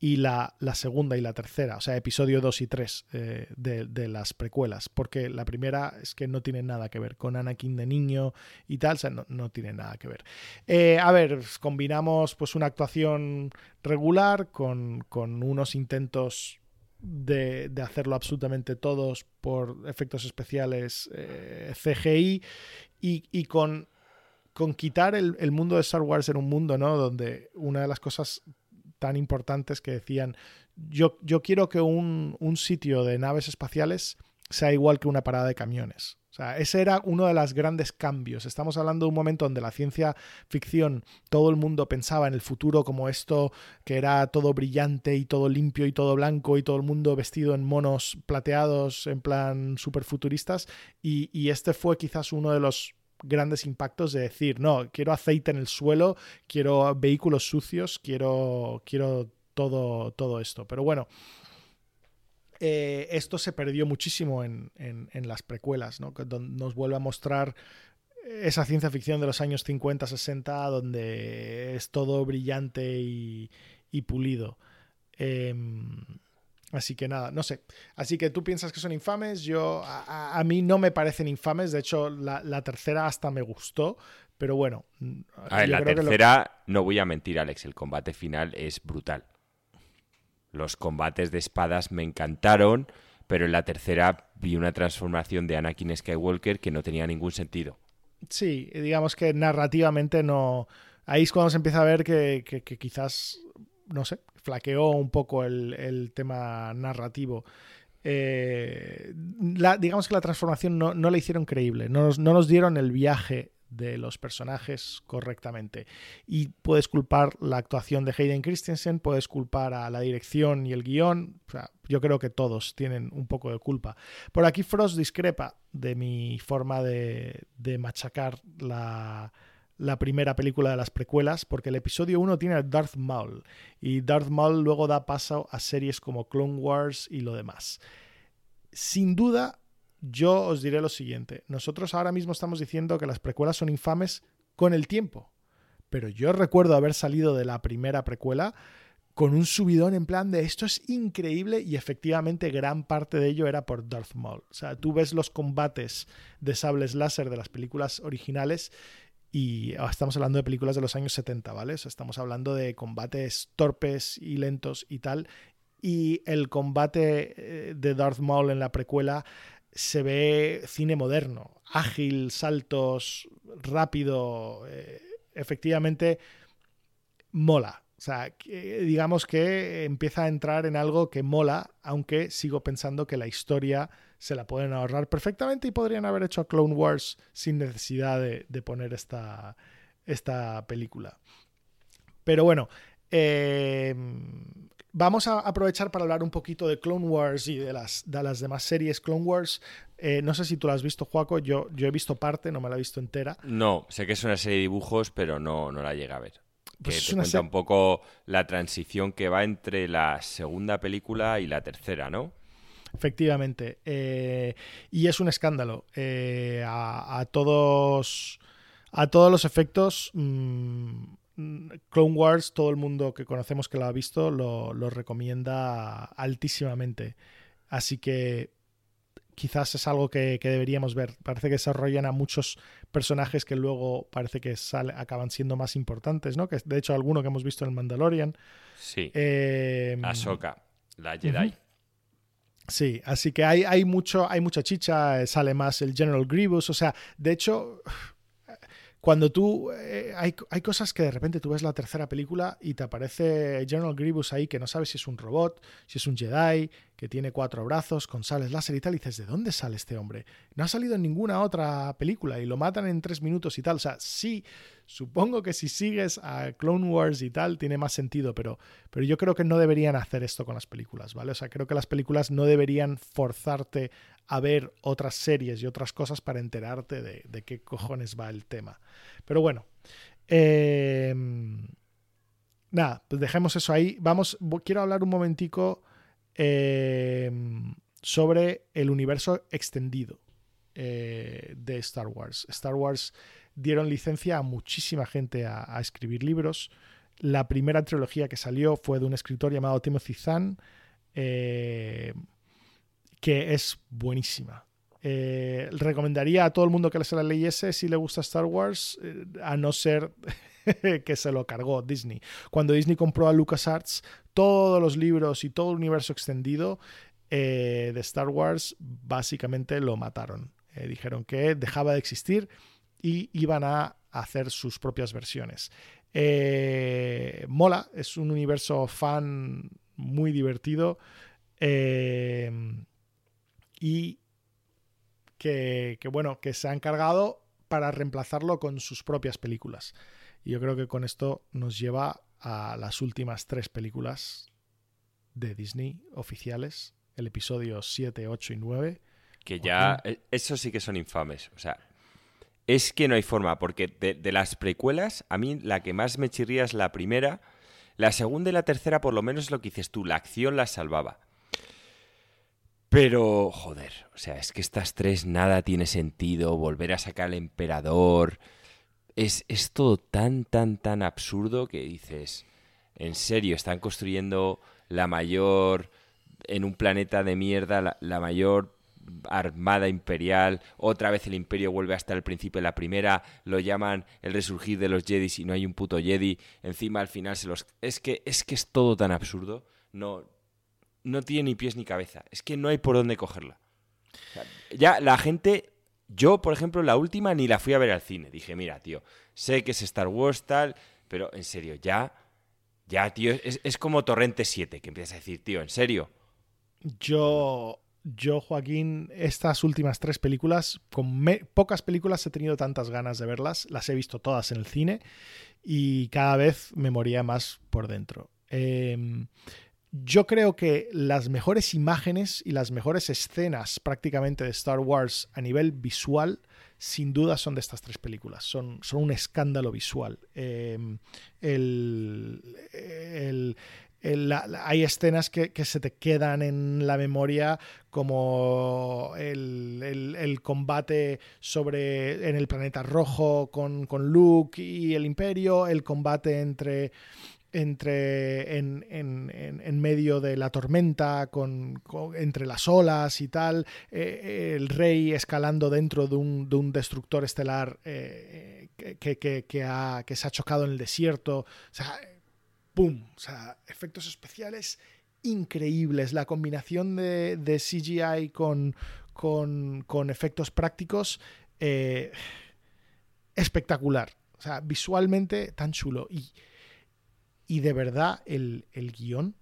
y la, la, segunda y la tercera, o sea, episodio 2 y 3 eh, de, de, las precuelas, porque la primera es que no tiene nada que ver con Anakin de niño y tal, o sea, no, no tiene nada que ver. Eh, a ver, combinamos pues una actuación regular con, con unos intentos de, de, hacerlo absolutamente todos por efectos especiales CGI y, y con con quitar el, el, mundo de Star Wars en un mundo, ¿no? Donde una de las cosas tan importantes que decían, yo, yo quiero que un, un, sitio de naves espaciales sea igual que una parada de camiones. O sea, ese era uno de los grandes cambios. Estamos hablando de un momento donde la ciencia ficción, todo el mundo pensaba en el futuro como esto, que era todo brillante y todo limpio y todo blanco y todo el mundo vestido en monos plateados en plan super futuristas. Y, y este fue quizás uno de los grandes impactos de decir, no, quiero aceite en el suelo, quiero vehículos sucios, quiero, quiero todo, todo esto. Pero bueno, eh, esto se perdió muchísimo en, en, las precuelas, ¿no? Donde nos vuelve a mostrar esa ciencia ficción de los años 50, 60, donde es todo brillante y, pulido. Eh, Así que nada, no sé. Así que tú piensas que son infames. Yo, a, a mí no me parecen infames. De hecho, la, la, tercera hasta me gustó. Pero bueno. A ver, la tercera, lo... no voy a mentir, Alex. El combate final es brutal. Los combates de espadas me encantaron. Pero en la tercera vi una transformación de Anakin Skywalker que no tenía ningún sentido. Sí, digamos que narrativamente no. Ahí es cuando se empieza a ver que, que, que quizás no sé, flaqueó un poco el, el tema narrativo. Eh, digamos que la transformación no, no la hicieron creíble, no nos, no nos, dieron el viaje de los personajes correctamente. Y puedes culpar la actuación de Hayden Christensen, puedes culpar a la dirección y el guion. Yo creo que todos tienen un poco de culpa. Por aquí Frost discrepa de mi forma de, de machacar la, la primera película de las precuelas, porque el episodio 1 tiene a Darth Maul y Darth Maul luego da paso a series como Clone Wars y lo demás. Sin duda, yo os diré lo siguiente, nosotros ahora mismo estamos diciendo que las precuelas son infames con el tiempo, pero yo recuerdo haber salido de la primera precuela con un subidón en plan de esto es increíble y efectivamente gran parte de ello era por Darth Maul. O sea, tú ves los combates de sables láser de las películas originales y estamos hablando de películas de los años 70, ¿vale? O sea, estamos hablando de combates torpes y lentos y tal. Y el combate eh, de Darth Maul en la precuela se ve cine moderno, ágil, saltos, rápido, eh, efectivamente mola. O sea, digamos que empieza a entrar en algo que mola, aunque sigo pensando que la historia se la pueden ahorrar perfectamente y podrían haber hecho a Clone Wars sin necesidad de, poner esta, esta película. Pero bueno, eh, vamos a aprovechar para hablar un poquito de Clone Wars y de las, de las demás series Clone Wars. Eh, no sé si tú la has visto, Juaco. Yo, yo he visto parte, no me la he visto entera. No, sé que es una serie de dibujos, pero no, no la llega a ver. Pues que te cuenta un poco la transición que va entre la segunda película y la tercera, ¿no? Efectivamente. Eh, y es un escándalo. Eh, a, a, todos. A todos los efectos. Mmm, Clone Wars, todo el mundo que conocemos que lo ha visto, lo, lo recomienda altísimamente. Así que quizás es algo que, que, deberíamos ver. Parece que desarrollan a muchos personajes que luego parece que sale, acaban siendo más importantes, ¿no? Que de hecho alguno que hemos visto en Mandalorian. Sí. Eh, Ahsoka, la Jedi. Uh -huh. Sí, así que hay, hay, mucho, hay mucha chicha, sale más el General Grievous, o sea, de hecho, *sighs* cuando tú, eh, hay, hay, cosas que de repente tú ves la tercera película y te aparece General Grievous ahí que no sabes si es un robot, si es un Jedi, que tiene cuatro brazos, con sales láser y tal, y dices, ¿de dónde sale este hombre? No ha salido en ninguna otra película y lo matan en tres minutos y tal. O sea, sí, supongo que si sigues a Clone Wars y tal, tiene más sentido, pero, pero yo creo que no deberían hacer esto con las películas, ¿vale? O sea, creo que las películas no deberían forzarte a ver otras series y otras cosas para enterarte de, de qué cojones va el tema. Pero bueno. Eh, nada, pues dejemos eso ahí. Vamos, quiero hablar un momentico eh, sobre el universo extendido eh, de Star Wars. Star Wars dieron licencia a muchísima gente a, a escribir libros. La primera trilogía que salió fue de un escritor llamado Timothy Zahn, eh, que es buenísima. Eh, recomendaría a todo el mundo que se la leyese si le gusta Star Wars, eh, a no ser *laughs* que se lo cargó Disney. Cuando Disney compró a LucasArts, todos los libros y todo el universo extendido de Star Wars básicamente lo mataron. dijeron que dejaba de existir y iban a hacer sus propias versiones. Eh, mola, es un universo fan muy divertido eh, y que, bueno, que se ha encargado para reemplazarlo con sus propias películas. Y yo creo que con esto nos lleva a las últimas tres películas de Disney oficiales, el episodio 7, 8 y 9. Que ya, eh, eso sí que son infames. O sea, es que no hay forma, porque de, las precuelas, a mí la que más me chirría es la primera. La segunda y la tercera, por lo menos es lo que dices tú, la acción la salvaba. Pero, joder, o sea, es que estas tres nada tiene sentido, volver a sacar al emperador. Es, es todo tan, tan, tan absurdo que dices, en serio, están construyendo la mayor, en un planeta de mierda, la mayor armada imperial, otra vez el imperio vuelve hasta el principio de la primera, lo llaman el resurgir de los Jedi y no hay un puto Jedi, encima al final se los... Es que es, que es todo tan absurdo, no, no tiene ni pies ni cabeza, es que no hay por dónde cogerla. ya la gente, yo por ejemplo la última ni la fui a ver al cine, dije, mira tío, sé que es Star Wars tal, pero en serio, ya, ya tío, es, es como Torrente 7, que empiezas a decir, tío, en serio. Yo yo, Joaquín, estas últimas tres películas, con pocas películas he tenido tantas ganas de verlas, las he visto todas en el cine y cada vez me moría más por dentro. Em, yo creo que las mejores imágenes y las mejores escenas prácticamente de Star Wars a nivel visual, sin duda son de estas tres películas. Son, son un escándalo visual. Em, el, hay escenas que, se te quedan en la memoria como el, combate sobre en el planeta rojo con, con, Luke y el imperio, el combate entre entre en, en, medio de la tormenta con, entre las olas y tal eh, el rey escalando dentro de un, de un destructor estelar eh, que, que, que, ha, que se ha chocado en el desierto o sea, ¡pum! O sea, efectos especiales increíbles. La combinación de, CGI con, con, efectos prácticos, eh, espectacular. O sea, visualmente tan chulo. Y, y de verdad, el, el, guion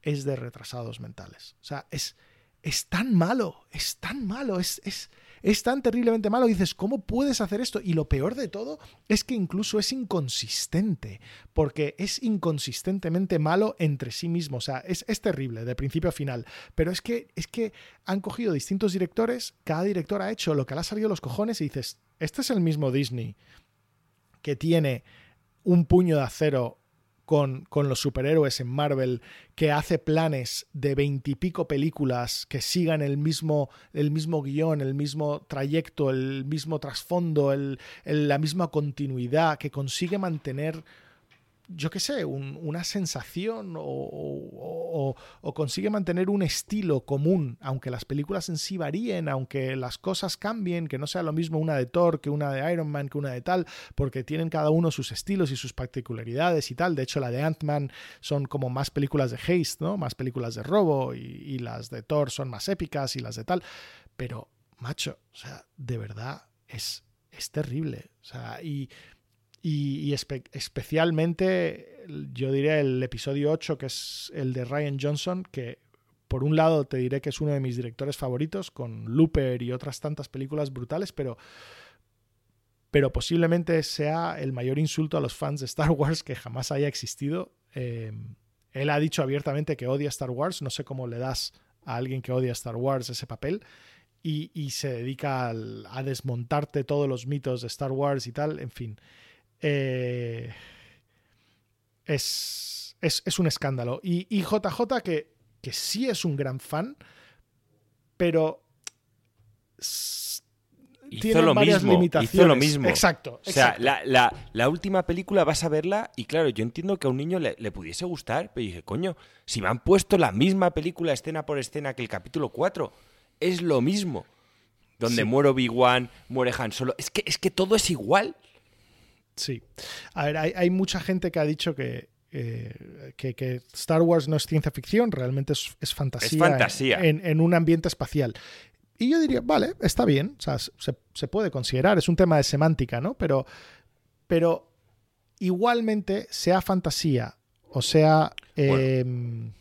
es de retrasados mentales. O sea, es, es tan malo, es tan malo, es, es, es tan terriblemente malo. dices, ¿cómo puedes hacer esto? Y lo peor de todo es que incluso es inconsistente, porque es inconsistentemente malo entre sí mismo. O sea, es, terrible de principio a final. Pero es que, es que han cogido distintos directores, cada director ha hecho lo que le ha salido los cojones y dices, este es el mismo Disney que tiene un puño de acero con, los superhéroes en Marvel, que hace planes de veintipico películas que sigan el mismo, el mismo guion, el mismo trayecto, el mismo trasfondo, el, la misma continuidad, que consigue mantener yo qué sé, una sensación o, consigue mantener un estilo común, aunque las películas en sí varíen, aunque las cosas cambien, que no sea lo mismo una de Thor que una de Iron Man que una de tal, porque tienen cada uno sus estilos y sus particularidades y tal. De hecho, la de Ant-Man son como más películas de haste, ¿no? Más películas de robo y, y las de Thor son más épicas y las de tal. Pero, macho, o sea, de verdad es, es terrible. O sea, y y, especialmente, yo diría el episodio 8, que es el de Ryan Johnson, que por un lado te diré que es uno de mis directores favoritos, con Looper y otras tantas películas brutales, pero, pero posiblemente sea el mayor insulto a los fans de Star Wars que jamás haya existido. Em, él ha dicho abiertamente que odia Star Wars, no sé cómo le das a alguien que odia Star Wars ese papel. Y, se dedica a desmontarte todos los mitos de Star Wars y tal, en fin. Eh, es, es, un escándalo. Y, JJ, que, que sí es un gran fan, pero hizo lo mismo, Hizo lo mismo. Exacto. O sea, la, última película vas a verla y claro, yo entiendo que a un niño le, pudiese gustar, pero dije, coño, si me han puesto la misma película escena por escena que el capítulo 4, es lo mismo. Donde muere Obi-Wan, muere Han Solo. Es que, es que todo es igual. Sí. A ver, hay, mucha gente que ha dicho que, eh, que, Star Wars no es ciencia ficción, realmente es, fantasía, es fantasía. en, un ambiente espacial. Y yo diría, vale, está bien, o sea, se, puede considerar, es un tema de semántica, ¿no? Pero, pero igualmente, sea fantasía o sea... Em,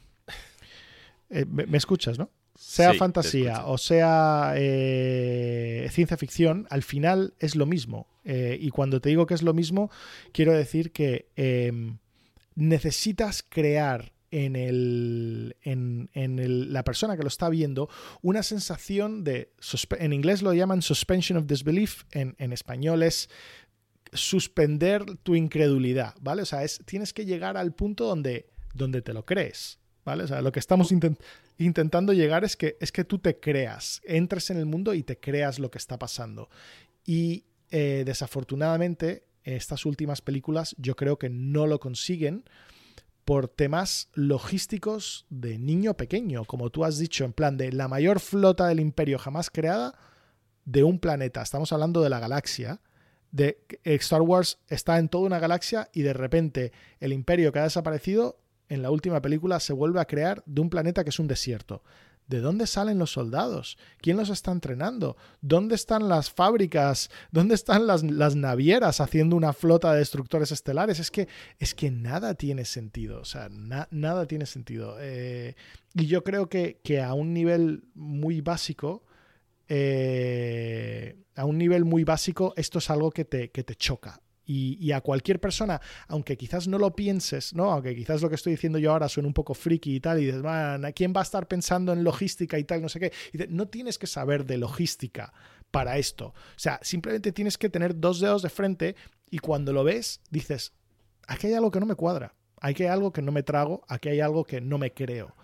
eh, me, escuchas, ¿no? Sea fantasía o sea eh, ciencia ficción, al final es lo mismo. Eh, y cuando te digo que es lo mismo, quiero decir que em, necesitas crear en, el, en, en la persona que lo está viendo una sensación de, en inglés lo llaman suspension of disbelief, en, en español es suspender tu incredulidad, ¿vale? O sea, es, tienes que llegar al punto donde, donde te lo crees, ¿vale? O sea, lo que estamos intentando llegar es que, es que tú te creas, entres en el mundo y te creas lo que está pasando. Y eh, desafortunadamente, estas últimas películas yo creo que no lo consiguen por temas logísticos de niño pequeño, como tú has dicho, en plan de la mayor flota del imperio jamás creada de un planeta. Estamos hablando de la galaxia. De Star Wars está en toda una galaxia y de repente el imperio que ha desaparecido en la última película se vuelve a crear de un planeta que es un desierto. ¿De dónde salen los soldados? ¿Quién los está entrenando? ¿Dónde están las fábricas? ¿Dónde están las, navieras haciendo una flota de destructores estelares? Es que, es que nada tiene sentido. O sea, nada tiene sentido. Eh, y yo creo que, a un nivel muy básico, eh, a un nivel muy básico, esto es algo que te, que te choca. Y, a cualquier persona, aunque quizás no lo pienses, ¿no? Aunque quizás lo que estoy diciendo yo ahora suene un poco friki y tal, y dices, ¿quién va a estar pensando en logística y tal? No sé qué. No tienes que saber de logística para esto. O sea, simplemente tienes que tener dos dedos de frente y cuando lo ves, dices, aquí hay algo que no me cuadra, aquí hay algo que no me trago, aquí hay algo que no me creo.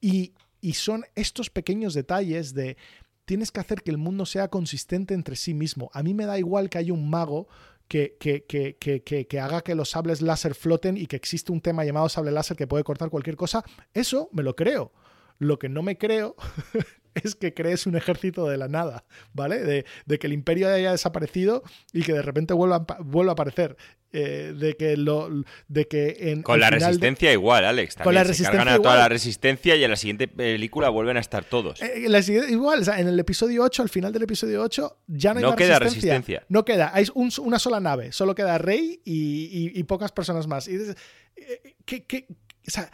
Y, y son estos pequeños detalles de tienes que hacer que el mundo sea consistente entre sí mismo. A mí me da igual que haya un mago que, que, que, haga que los sables láser floten y que existe un tema llamado sable láser que puede cortar cualquier cosa, eso me lo creo. Lo que no me creo *laughs* *laughs* es que crees un ejército de la nada, ¿vale? De, que el imperio haya desaparecido y que de repente vuelva, vuelva a aparecer. Eh, de que lo de que en con la resistencia igual Alex con la resistencia cargan a toda la resistencia y en la siguiente película vuelven a estar todos eh, igual o sea, en el episodio 8 al final del episodio 8 ya no hay queda resistencia. no queda hay una sola nave solo queda Rey y, pocas personas más y eh, ¿qué, o sea,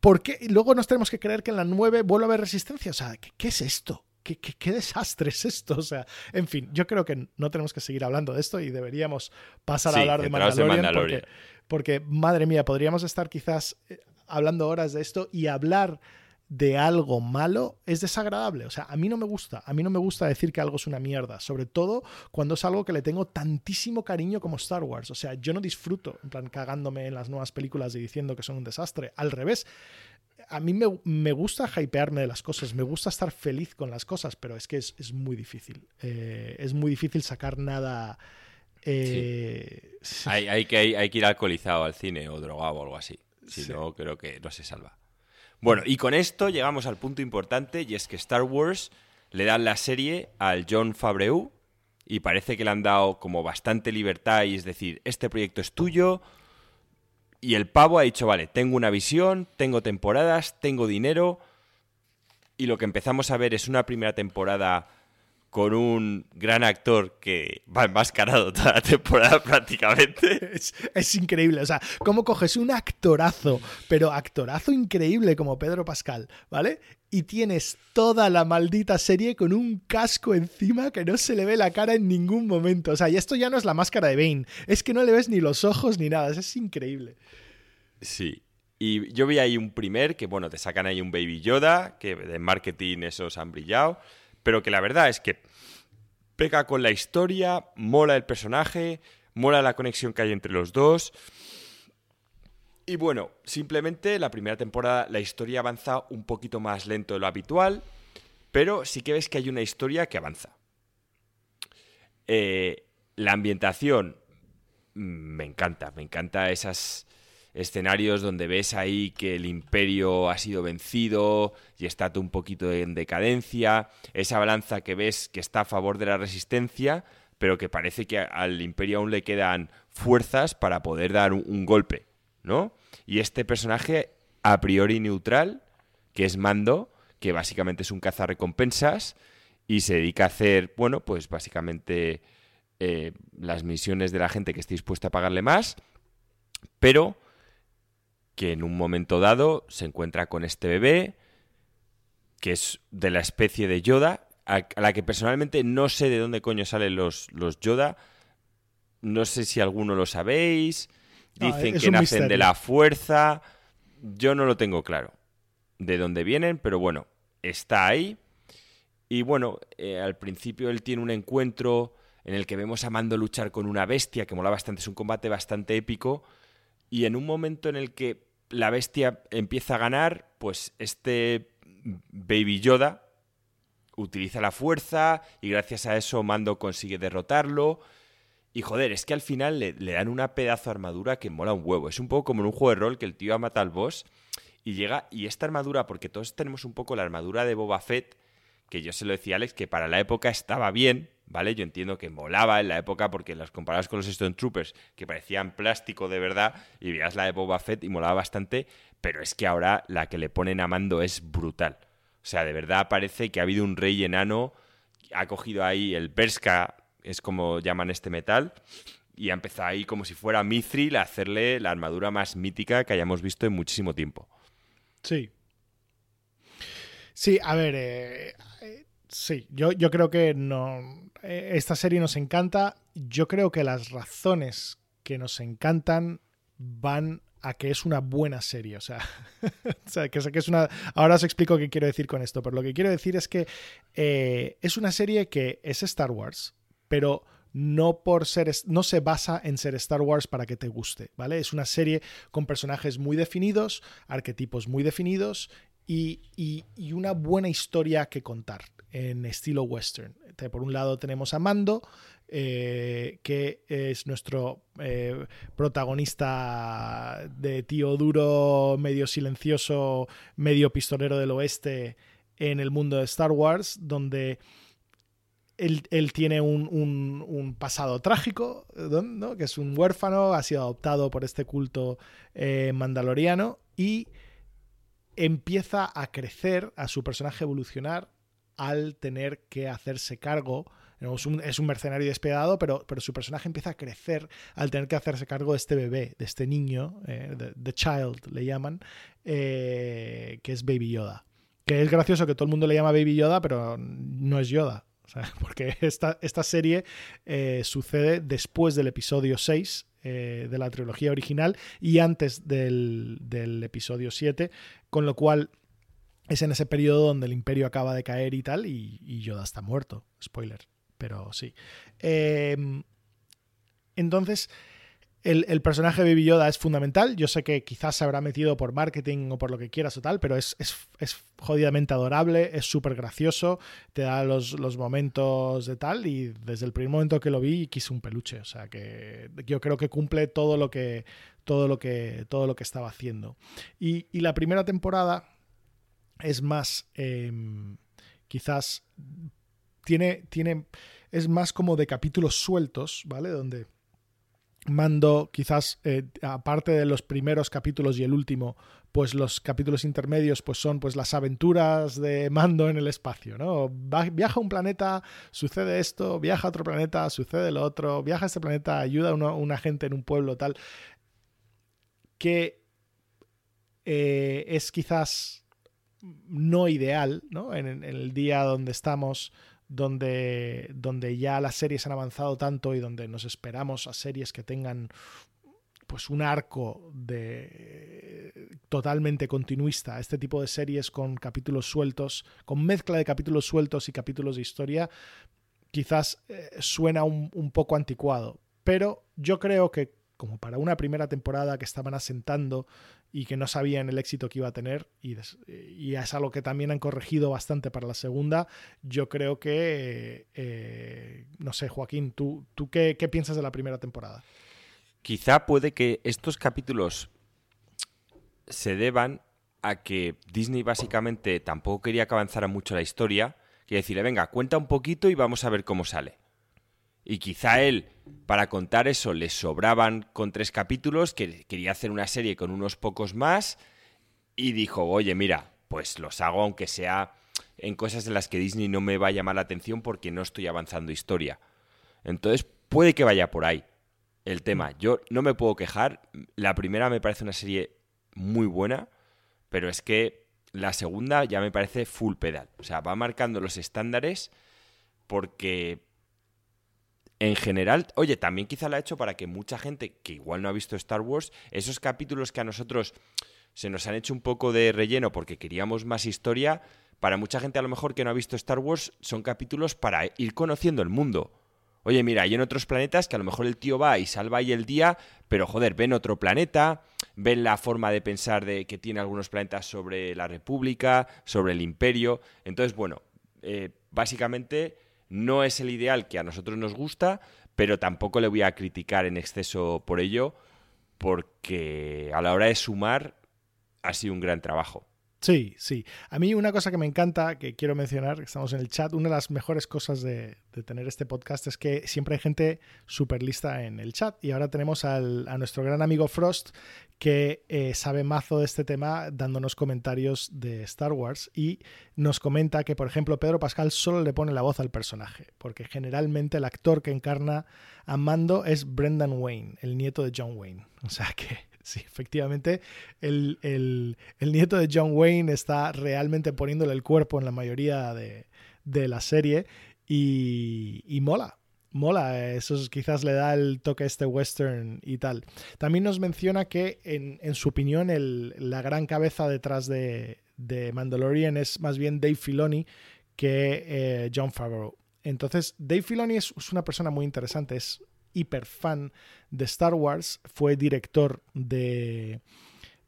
¿por qué? luego nos tenemos que creer que en la 9 vuelve a haber resistencia o sea ¿qué, es esto? ¿Qué, qué, desastre es esto? O sea, en fin, yo creo que no tenemos que seguir hablando de esto y deberíamos pasar a hablar de Mandalorian, Porque, madre mía, podríamos estar quizás eh, hablando horas de esto y hablar de algo malo es desagradable. O sea, a mí no me gusta. A mí no me gusta decir que algo es una mierda. Sobre todo cuando es algo que le tengo tantísimo cariño como Star Wars. O sea, yo no disfruto, en plan, cagándome en las nuevas películas y diciendo que son un desastre. Al revés, a mí me, gusta hypearme de las cosas, me gusta estar feliz con las cosas, pero es que es, muy difícil. Eh, es muy difícil sacar nada. Eh, hay, que, hay, que, ir alcoholizado al cine o drogado o algo así. Si no, creo que no se salva. Bueno, y con esto llegamos al punto importante y es que Star Wars le dan la serie al John Favreau y parece que le han dado como bastante libertad y es decir, este proyecto es tuyo, y el pavo ha dicho, vale, tengo una visión, tengo temporadas, tengo dinero. Y lo que empezamos a ver es una primera temporada con un gran actor que va enmascarado *laughs* toda la temporada prácticamente. Es, increíble, o sea, cómo coges un actorazo, pero actorazo increíble como Pedro Pascal, ¿vale? Y tienes toda la maldita serie con un casco encima que no se le ve la cara en ningún momento. O sea, y esto ya no es la máscara de Bane, es que no le ves ni los ojos ni nada, es increíble. Sí, y yo vi ahí un primer que, bueno, te sacan ahí un Baby Yoda, que de marketing esos han brillado pero que la verdad es que pega con la historia, mola el personaje, mola la conexión que hay entre los dos. Y bueno, simplemente la primera temporada la historia avanza un poquito más lento de lo habitual, pero sí que ves que hay una historia que avanza. Eh, la ambientación mm, me encanta, me encanta esos escenarios donde ves ahí que el imperio ha sido vencido y está un poquito en decadencia, esa balanza que ves que está a favor de la resistencia, pero que parece que al imperio aún le quedan fuerzas para poder dar un, golpe, ¿no? Y este personaje a priori neutral, que es Mando, que básicamente es un cazarrecompensas y se dedica a hacer, bueno, pues básicamente eh, las misiones de la gente que esté dispuesta a pagarle más, pero que en un momento dado se encuentra con este bebé, que es de la especie de Yoda, a la que personalmente no sé de dónde coño salen los, los Yoda. No sé si alguno lo sabéis. Dicen que nacen de la fuerza. Yo no lo tengo claro de dónde vienen, pero bueno, está ahí. Y bueno, eh, al principio él tiene un encuentro en el que vemos a Mando luchar con una bestia, que mola bastante, es un combate bastante épico. Y en un momento en el que la bestia empieza a ganar, pues este Baby Yoda utiliza la fuerza y gracias a eso Mando consigue derrotarlo. Y joder, es que al final le, dan una pedazo de armadura que mola un huevo. Es un poco como en un juego de rol que el tío mata al boss y llega. Y esta armadura, porque todos tenemos un poco la armadura de Boba Fett, que yo se lo decía a Alex, que para la época estaba bien, ¿vale? Yo entiendo que molaba en la época porque las comparabas con los Stone Troopers, que parecían plástico de verdad, y veías la de Boba Fett y molaba bastante, pero es que ahora la que le ponen a mando es brutal. O sea, de verdad parece que ha habido un rey enano, ha cogido ahí el Berska, es como llaman este metal, y ha empezado ahí como si fuera Mithril a hacerle la armadura más mítica que hayamos visto en muchísimo tiempo. Sí. Sí, a ver, eh, eh, sí, yo, yo creo que no, eh, esta serie nos encanta. Yo creo que las razones que nos encantan van a que es una buena serie. *laughs* O sea, que, es una. Ahora os explico qué quiero decir con esto, pero lo que quiero decir es que eh, es una serie que es Star Wars, pero no por ser no se basa en ser Star Wars para que te guste, ¿vale? Es una serie con personajes muy definidos, arquetipos muy definidos y, una buena historia que contar en estilo western. Por un lado tenemos a Mando, eh, que es nuestro eh, protagonista de tío duro, medio silencioso, medio pistolero del oeste en el mundo de Star Wars, donde él, tiene un, pasado trágico, que es un huérfano, ha sido adoptado por este culto eh, mandaloriano y empieza a crecer, a su personaje evolucionar al tener que hacerse cargo. Es un, mercenario despiadado, pero, pero, su personaje empieza a crecer al tener que hacerse cargo de este bebé, de este niño, eh, The Child le llaman, eh, que es Baby Yoda. Que es gracioso que todo el mundo le llama Baby Yoda, pero no es Yoda. *laughs* porque esta, esta serie eh, sucede después del episodio 6 de la trilogía original y antes del, del episodio 7, con lo cual es en ese periodo donde el imperio acaba de caer y tal, y, Yoda está muerto. Spoiler, pero sí. Em, entonces, el, personaje de Baby Yoda es fundamental. Yo sé que quizás se habrá metido por marketing o por lo que quieras o tal, pero es, jodidamente adorable, es súper gracioso, te da los, momentos de tal, y desde el primer momento que lo vi quise un peluche. O sea que yo creo que cumple todo lo que, todo lo que, todo lo que estaba haciendo. y la primera temporada es más, em, quizás, tiene, tiene, es más como de capítulos sueltos, ¿vale? Donde Mando, quizás, eh, aparte de los primeros capítulos y el último, pues los capítulos intermedios pues son pues las aventuras de Mando en el espacio, ¿no? viaja a un planeta, sucede esto, viaja a otro planeta, sucede lo otro, viaja a este planeta, ayuda a una, gente en un pueblo, tal, que eh, es quizás no ideal, ¿no? En, el día donde estamos, donde, donde ya las series han avanzado tanto y donde nos esperamos a series que tengan pues un arco de totalmente continuista, este tipo de series con capítulos sueltos, con mezcla de capítulos sueltos y capítulos de historia, quizás eh, suena un, un, poco anticuado. Pero yo creo que como para una primera temporada que estaban asentando y que no sabían el éxito que iba a tener y, es algo que también han corregido bastante para la segunda. Yo creo que, eh, no sé, Joaquín, ¿tú, tú qué, qué piensas de la primera temporada? Quizá puede que estos capítulos se deban a que Disney básicamente tampoco quería que avanzara mucho la historia, y decirle, venga, cuenta un poquito y vamos a ver cómo sale. Y quizá él, para contar eso, le sobraban con tres capítulos, que quería hacer una serie con unos pocos más, y dijo, oye, mira, pues los hago aunque sea en cosas en las que Disney no me va a llamar la atención porque no estoy avanzando historia. Entonces, puede que vaya por ahí el tema. Yo no me puedo quejar. La primera me parece una serie muy buena, pero es que la segunda ya me parece full pedal. O sea, va marcando los estándares porque en general, oye, también quizá lo ha hecho para que mucha gente que igual no ha visto Star Wars, esos capítulos que a nosotros se nos han hecho un poco de relleno porque queríamos más historia, para mucha gente a lo mejor que no ha visto Star Wars son capítulos para ir conociendo el mundo. Oye, mira, hay en otros planetas que a lo mejor el tío va y salva ahí el día, pero joder, ven otro planeta, ven la forma de pensar de que tiene algunos planetas sobre la República, sobre el Imperio. Entonces, bueno, eh, básicamente no es el ideal que a nosotros nos gusta, pero tampoco le voy a criticar en exceso por ello, porque a la hora de sumar ha sido un gran trabajo. Sí, sí. A mí una cosa que me encanta, que quiero mencionar, estamos en el chat, una de las mejores cosas de, tener este podcast es que siempre hay gente súper lista en el chat. Y ahora tenemos a nuestro gran amigo Frost, que eh, sabe mazo de este tema, dándonos comentarios de Star Wars. Y nos comenta que, por ejemplo, Pedro Pascal solo le pone la voz al personaje, porque generalmente el actor que encarna a Mando es Brendan Wayne, el nieto de John Wayne. O sea que Sí, *laughs* efectivamente, el, nieto de John Wayne está realmente poniéndole el cuerpo en la mayoría de, la serie y, mola. Mola, eso quizás le da el toque a este western y tal. También nos menciona que, en, su opinión, la gran cabeza detrás de, Mandalorian es más bien Dave Filoni que eh, John Favreau. Entonces, Dave Filoni es, una persona muy interesante, es hiper fan de Star Wars, fue director de,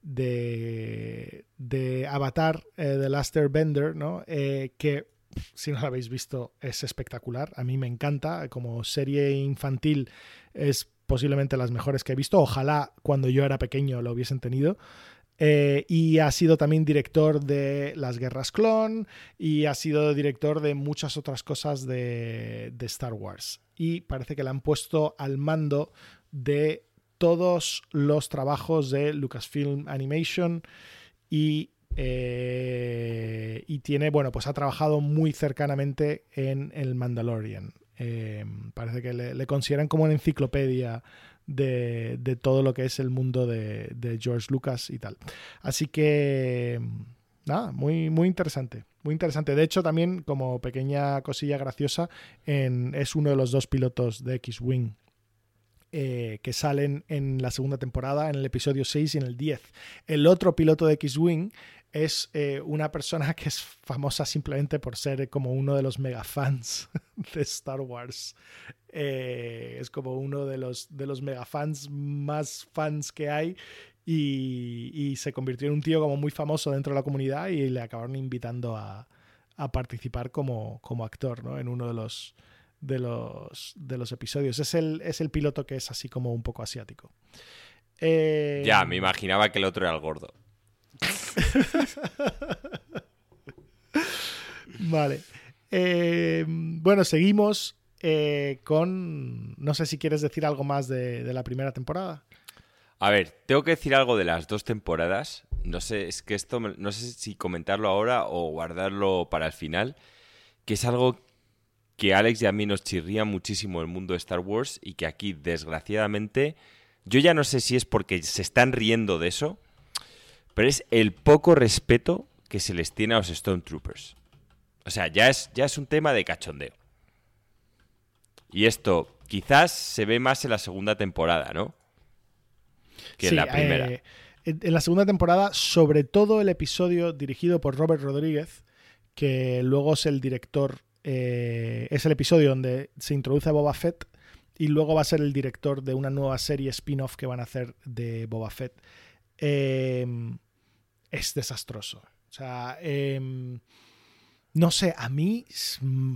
de, de Avatar, de eh, Last Airbender, ¿no? Eh, que si no lo habéis visto es espectacular, a mí me encanta, como serie infantil es posiblemente las mejores que he visto, ojalá cuando yo era pequeño lo hubiesen tenido. Eh, y ha sido también director de Las Guerras Clon y ha sido director de muchas otras cosas de, Star Wars. Y parece que le han puesto al mando de todos los trabajos de Lucasfilm Animation y, eh, y tiene, bueno, pues ha trabajado muy cercanamente en el Mandalorian. Eh, parece que le, consideran como una enciclopedia de, todo lo que es el mundo de, George Lucas y tal. Así que, nada, muy, muy interesante. Muy interesante. De hecho, también como pequeña cosilla graciosa, es uno de los dos pilotos de X-Wing eh, que salen en la segunda temporada, en el episodio 6 y en el 10. El otro piloto de X-Wing es eh, una persona que es famosa simplemente por ser como uno de los mega fans *laughs* de Star Wars. Eh, es como uno de los, de los mega fans más fans que hay y, se convirtió en un tío como muy famoso dentro de la comunidad y le acabaron invitando a, participar como, como actor ¿no? en uno de los, de los, de los episodios. Es el, es el piloto que es así como un poco asiático. Eh, ya, me imaginaba que el otro era el gordo. *laughs* vale. Eh, bueno, seguimos eh, con... No sé si quieres decir algo más de, de, la primera temporada. A ver, tengo que decir algo de las dos temporadas. No sé, es que esto, no sé si comentarlo ahora o guardarlo para el final, que es algo que Alex y a mí nos chirría muchísimo el mundo de Star Wars y que aquí, desgraciadamente, yo ya no sé si es porque se están riendo de eso, pero es el poco respeto que se les tiene a los Stormtroopers. O sea, ya es, ya es un tema de cachondeo. Y esto quizás se ve más en la segunda temporada, ¿no? Que en la primera. Eh, en la segunda temporada, sobre todo el episodio dirigido por Robert Rodríguez, que luego es el director eh, es el episodio donde se introduce a Boba Fett y luego va a ser el director de una nueva serie spin-off que van a hacer de Boba Fett. Em, es desastroso. O sea, em, no sé, a mí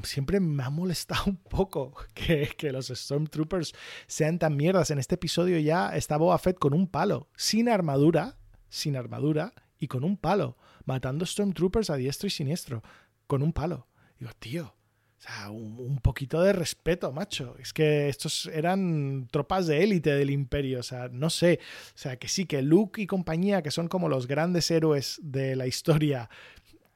siempre me ha molestado un poco *laughs* que, que, los Stormtroopers sean tan mierdas. En este episodio ya está Boba con un palo, sin armadura, sin armadura y con un palo, matando Stormtroopers a diestro y siniestro, con un palo. Digo, tío, o sea, un, poquito de respeto, macho. Es que estos eran tropas de élite del imperio. O sea, no sé. O sea, que sí, que Luke y compañía, que son como los grandes héroes de la historia,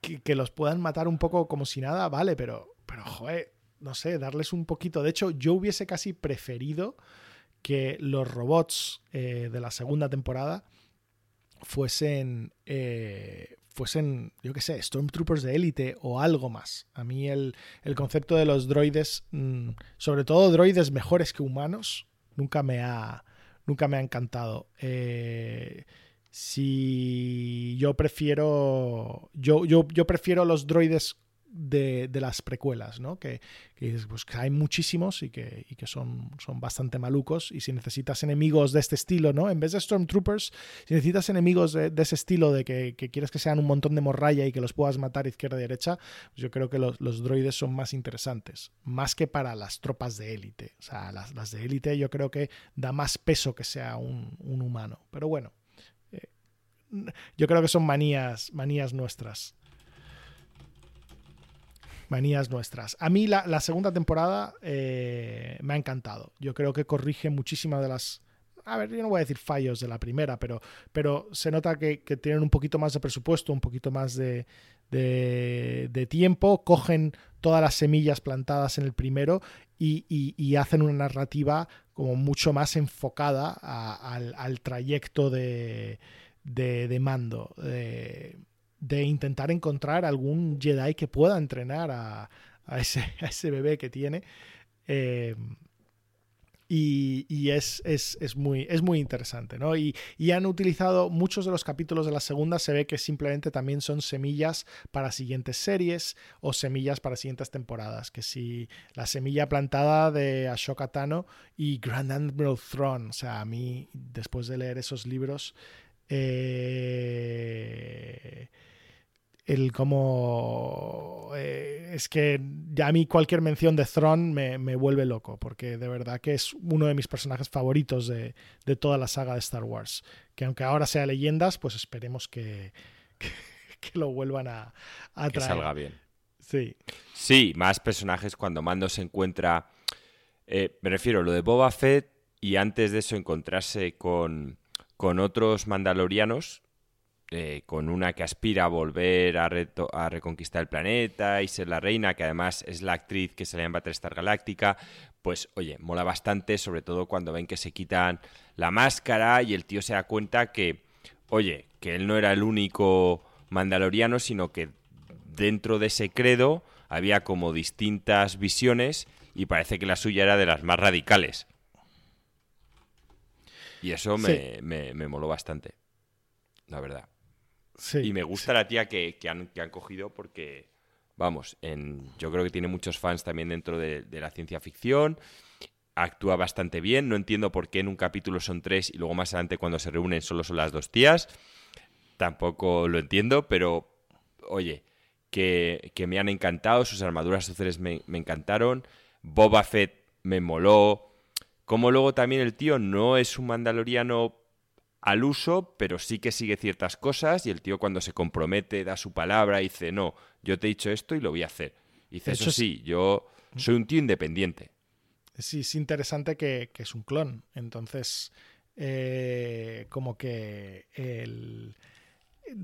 que, los puedan matar un poco como si nada, vale, pero, pero joder, no sé, darles un poquito. De hecho, yo hubiese casi preferido que los robots eh, de la segunda temporada fuesen, eh, fuesen, yo qué sé, Stormtroopers de élite o algo más. A mí el, concepto de los droides, mm, sobre todo droides mejores que humanos, nunca me ha, nunca me ha encantado. Eh, si yo prefiero, yo, yo prefiero los droides de, las precuelas, ¿no? Que, pues, que, hay muchísimos y que, que son, son bastante malucos. Y si necesitas enemigos de este estilo, ¿no? En vez de Stormtroopers, si necesitas enemigos de, ese estilo, de que, quieres que sean un montón de morralla y que los puedas matar izquierda y derecha, pues yo creo que los, droides son más interesantes. Más que para las tropas de élite. O sea, las, de élite yo creo que da más peso que sea un, humano. Pero bueno. Eh, yo creo que son manías, manías nuestras manías nuestras. A mí la, segunda temporada eh, me ha encantado. Yo creo que corrige muchísimas de las... A ver, yo no voy a decir fallos de la primera, pero, pero se nota que, tienen un poquito más de presupuesto, un poquito más de, de, tiempo, cogen todas las semillas plantadas en el primero y, hacen una narrativa como mucho más enfocada al, trayecto de, de, mando de intentar encontrar algún Jedi que pueda entrenar a, ese, *laughs* ese, bebé que tiene. Eh, y, es, muy, es muy interesante, ¿no? Y, han utilizado muchos de los capítulos de la segunda, se ve que simplemente también son semillas para siguientes series o semillas para siguientes temporadas. Que si la semilla plantada de Ashoka Tano y Grand Admiral Thrawn, o sea, a mí, después de leer esos libros, eh, el cómo eh, es que ya a mí cualquier mención de Thrawn me, vuelve loco, porque de verdad que es uno de mis personajes favoritos de, toda la saga de Star Wars. Que aunque ahora sea leyendas, pues esperemos que, *laughs* que, lo vuelvan a, a Que salga bien. Sí. Sí, más personajes cuando Mando se encuentra. Eh, me refiero a lo de Boba Fett y antes de eso encontrarse con, con otros mandalorianos eh, con una que aspira a volver a, a, reconquistar el planeta y ser la reina, que además es la actriz que se en Battlestar Galáctica, pues oye, mola bastante, sobre todo cuando ven que se quitan la máscara y el tío se da cuenta que, oye, que él no era el único mandaloriano, sino que dentro de ese credo había como distintas visiones y parece que la suya era de las más radicales. Y eso me, me moló bastante, la verdad. Y me gusta la tía que, han, cogido porque, vamos, en, yo creo que tiene muchos fans también dentro de, la ciencia ficción. Actúa bastante bien. No entiendo por qué en un capítulo son tres y luego más adelante cuando se reúnen solo son las dos tías. Tampoco lo entiendo, pero oye, que, me han encantado. Sus armaduras sociales me, me encantaron. Boba Fett me moló. Como luego también el tío no es un mandaloriano al uso, pero sí que sigue ciertas cosas y el tío cuando se compromete, da su palabra y dice, no, yo te he dicho esto y lo voy a hacer. Y dice, eso, sí, yo soy un tío independiente. Sí, es interesante que, es un clon. Entonces, eh, como que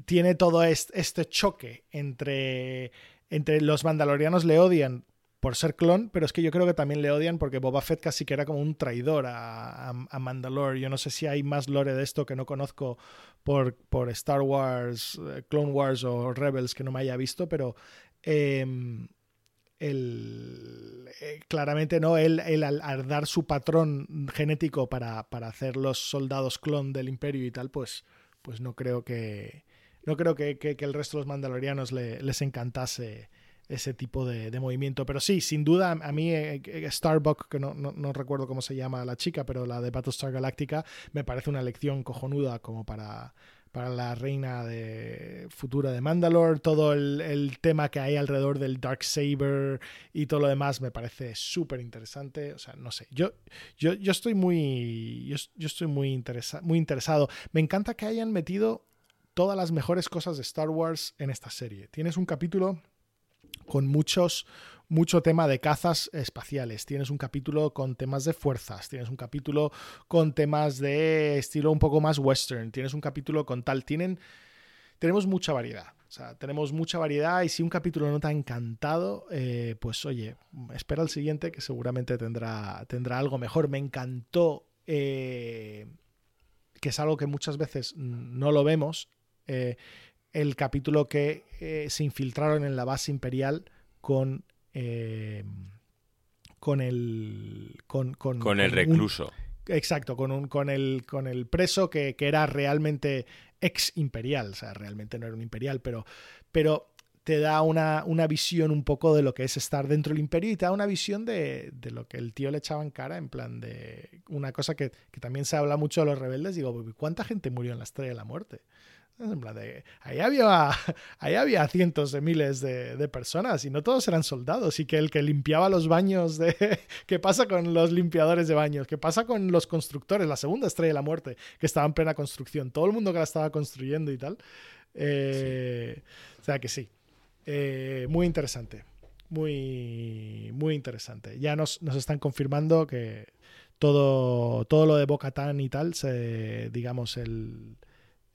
tiene todo este choque entre, entre los mandalorianos le odian por ser clon, pero es que yo creo que también le odian porque Boba Fett casi que era como un traidor a, a, Mandalore. Yo no sé si hay más lore de esto que no conozco por, por Star Wars, eh, Clone Wars o Rebels que no me haya visto, pero em, eh, claramente no, él, al, dar su patrón genético para, para, hacer los soldados clon del imperio y tal, pues, pues no creo que no creo que, el resto de los mandalorianos les encantase ese tipo de, movimiento. Pero sí, sin duda, a mí eh, eh, Starbuck, que no, no, recuerdo cómo se llama la chica, pero la de Battlestar Galactica, me parece una lección cojonuda como para, para la reina de futura de Mandalore, todo el, tema que hay alrededor del Dark Saber y todo lo demás me parece súper interesante. O sea, no sé, yo, yo, yo estoy muy, yo, estoy muy, muy interesado. Me encanta que hayan metido todas las mejores cosas de Star Wars en esta serie. Tienes un capítulo con muchos, mucho tema de cazas espaciales, tienes un capítulo con temas de fuerzas, tienes un capítulo con temas de estilo un poco más western, tienes un capítulo con tal, tienen, tenemos mucha variedad. O sea, tenemos mucha variedad y si un capítulo no te ha encantado, eh, pues oye, espera el siguiente que seguramente tendrá, tendrá algo mejor. Me encantó, eh, que es algo que muchas veces no lo vemos, eh, el capítulo que se infiltraron en la base imperial con eh, con el. Con, con, el recluso. exacto, con, un, con, el, con el preso que, era realmente ex imperial. O sea, realmente no era un imperial, pero, pero te da una, una, visión un poco de lo que es estar dentro del imperio y te da una visión de, de, lo que el tío le echaba en cara, en plan de una cosa que, que también se habla mucho de los rebeldes. Digo, ¿cuánta gente murió en la estrella de la muerte? Ahí, había, *laughs* ahí había cientos de miles de, personas y no todos eran soldados. Y que el que limpiaba los baños de. *laughs* ¿Qué pasa con los limpiadores de baños? ¿Qué pasa con los constructores? La segunda estrella de la muerte, que estaba en plena construcción. Todo el mundo que la estaba construyendo y tal. Eh, o sea que sí. Eh, muy interesante. Muy, muy interesante. Ya nos, nos están confirmando que todo, todo lo de Bocatán y tal, digamos, el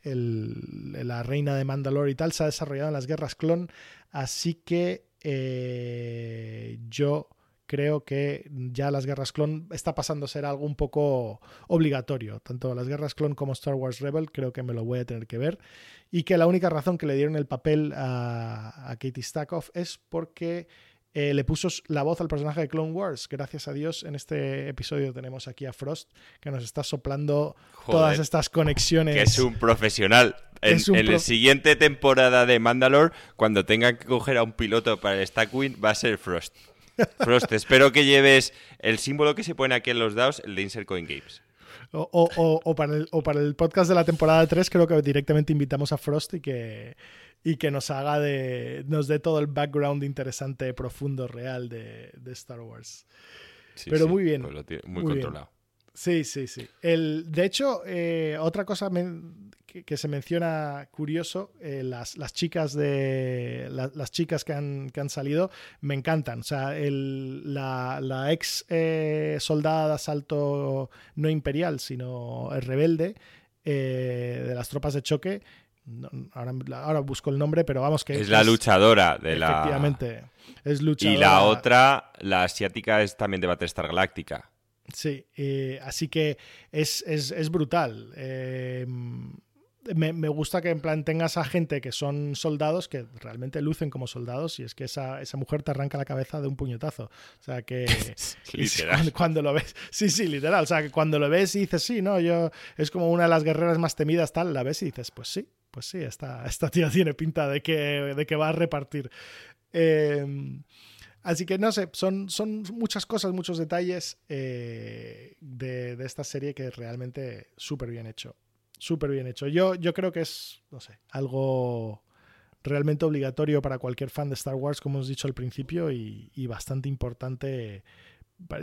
la reina de Mandalore y tal, se ha desarrollado en las guerras clon. Así que eh, yo creo que ya las guerras clon está pasando a ser algo un poco obligatorio. Tanto las guerras clon como Star Wars Rebel creo que me lo voy a tener que ver. Y que la única razón que le dieron el papel a, a Katie Stackhoff es porque eh, le puso la voz al personaje de Clone Wars. Gracias a Dios, en este episodio tenemos aquí a Frost, que nos está soplando todas estas conexiones. Que es un profesional. En, la siguiente temporada de Mandalore, cuando tengan que coger a un piloto para el Stackwing, va a ser Frost. *laughs* Frost, espero que lleves el símbolo que se pone aquí en los dados, el de Insert Coin Games. O, para el, o para el podcast de la temporada 3, creo que directamente invitamos a Frost y que, y que nos haga de. nos dé todo el background interesante, profundo, real de, Star Wars. Pero muy bien. Pues muy, controlado. Sí, sí, sí. El, de hecho, eh, otra cosa que, se menciona curioso, eh, las, las, chicas de las chicas que han, que han, salido me encantan. O sea, el, la, la, ex eh, soldada de asalto no imperial, sino el rebelde de las tropas de choque, ahora, busco el nombre, pero vamos que... Es, la luchadora de la... Efectivamente, es luchadora. Y la otra, la asiática, es también de Battlestar Galáctica. Sí, eh, así que es, es, brutal. Eh, me, gusta que en plan tengas a gente que son soldados que realmente lucen como soldados y es que esa, esa mujer te arranca la cabeza de un puñetazo. O sea que *laughs* literal. Cuando, lo ves, sí, sí, literal. O sea que cuando lo ves y dices, sí, no, yo es como una de las guerreras más temidas, tal, la ves y dices, pues sí, pues sí, esta, *laughs* esta tía tiene pinta de que, de que va a repartir. Em, así que no sé, son, son muchas cosas, muchos detalles eh, de, de, esta serie que realmente súper bien hecho súper bien hecho. Yo, yo creo que es, no sé, algo realmente obligatorio para cualquier fan de Star Wars, como hemos dicho al principio, y, bastante importante.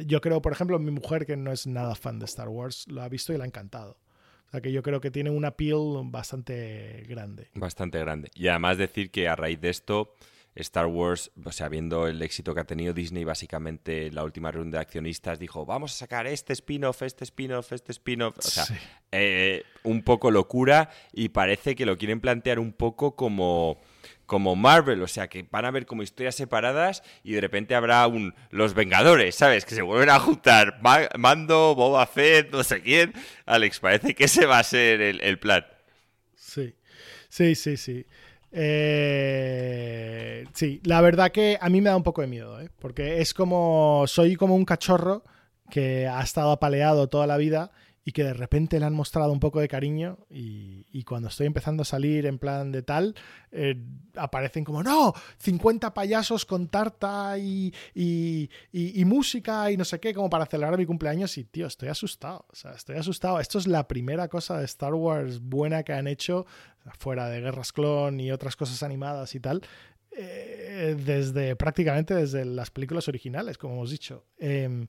Yo creo, por ejemplo, mi mujer, que no es nada fan de Star Wars, lo ha visto y le ha encantado. O sea que yo creo que tiene un appeal bastante grande. Bastante grande. Y además decir que a raíz de esto Star Wars, o sea, viendo el éxito que ha tenido Disney, básicamente la última ronda de accionistas dijo, vamos a sacar este spin-off, este spin-off, este spin-off. O sea, eh, un poco locura y parece que lo quieren plantear un poco como como Marvel, o sea, que van a ver como historias separadas y de repente habrá un Los Vengadores, ¿sabes? Que se vuelven a juntar Mando, Boba Fett, no sé quién. Alex, parece que ese va a ser el, el plan. Sí, sí, sí, sí. Eh, sí, la verdad que a mí me da un poco de miedo, ¿eh? porque es como, soy como un cachorro que ha estado apaleado toda la vida y que de repente le han mostrado un poco de cariño y, cuando estoy empezando a salir en plan de tal, eh, aparecen como, no, 50 payasos con tarta y, música y no sé qué, como para celebrar mi cumpleaños y, tío, estoy asustado, o sea, estoy asustado. Esto es la primera cosa de Star Wars buena que han hecho, fuera de Guerras Clon y otras cosas animadas y tal. Eh, desde prácticamente desde las películas originales, como hemos dicho. Em,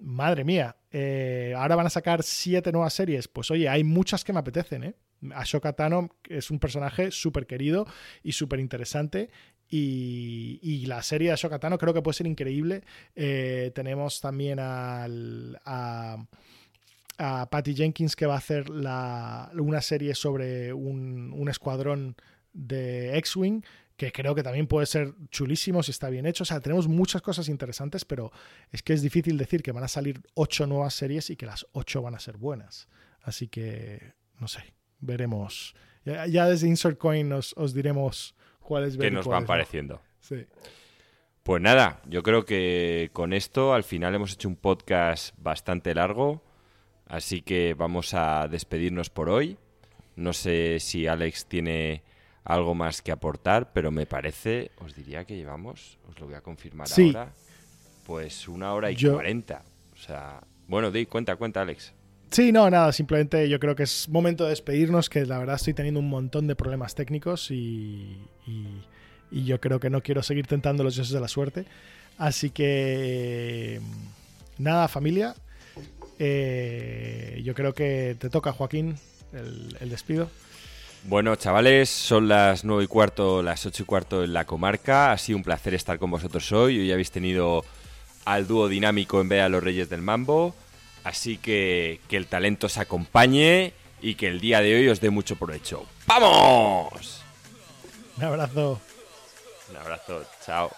madre mía, eh, ahora van a sacar siete nuevas series. Pues oye, hay muchas que me apetecen, ¿eh? Ashoka Tano es un personaje súper querido y súper interesante. Y, la serie de Ashoka Tano creo que puede ser increíble. Eh, tenemos también a, Patty Jenkins que va a hacer una serie sobre un escuadrón de X-Wing que creo que también puede ser chulísimo si está bien hecho. O sea, tenemos muchas cosas interesantes, pero es que es difícil decir que van a salir ocho nuevas series y que las ocho van a ser buenas. Así que, no sé, veremos. Ya, desde Insert Coin os, diremos cuáles Que nos van pareciendo. Sí. Pues nada, yo creo que con esto al final hemos hecho un podcast bastante largo, así que vamos a despedirnos por hoy. No sé si Alex tiene algo más que aportar, pero me parece, os diría que llevamos, os lo voy a confirmar ahora, pues una hora y cuarenta. O sea, bueno, di, cuenta, cuenta, Alex. Sí, no, nada, simplemente yo creo que es momento de despedirnos, que la verdad estoy teniendo un montón de problemas técnicos y, y, yo creo que no quiero seguir tentando los dioses de la suerte. Así que, nada, familia, eh, yo creo que te toca, Joaquín, el, el despido. Bueno, chavales, son las nueve y cuarto, las ocho y cuarto en la comarca. Ha sido un placer estar con vosotros hoy. Hoy habéis tenido al dúo dinámico en vez de a los Reyes del Mambo. Así que que el talento se acompañe y que el día de hoy os dé mucho provecho. ¡Vamos! Un abrazo. Un abrazo, chao.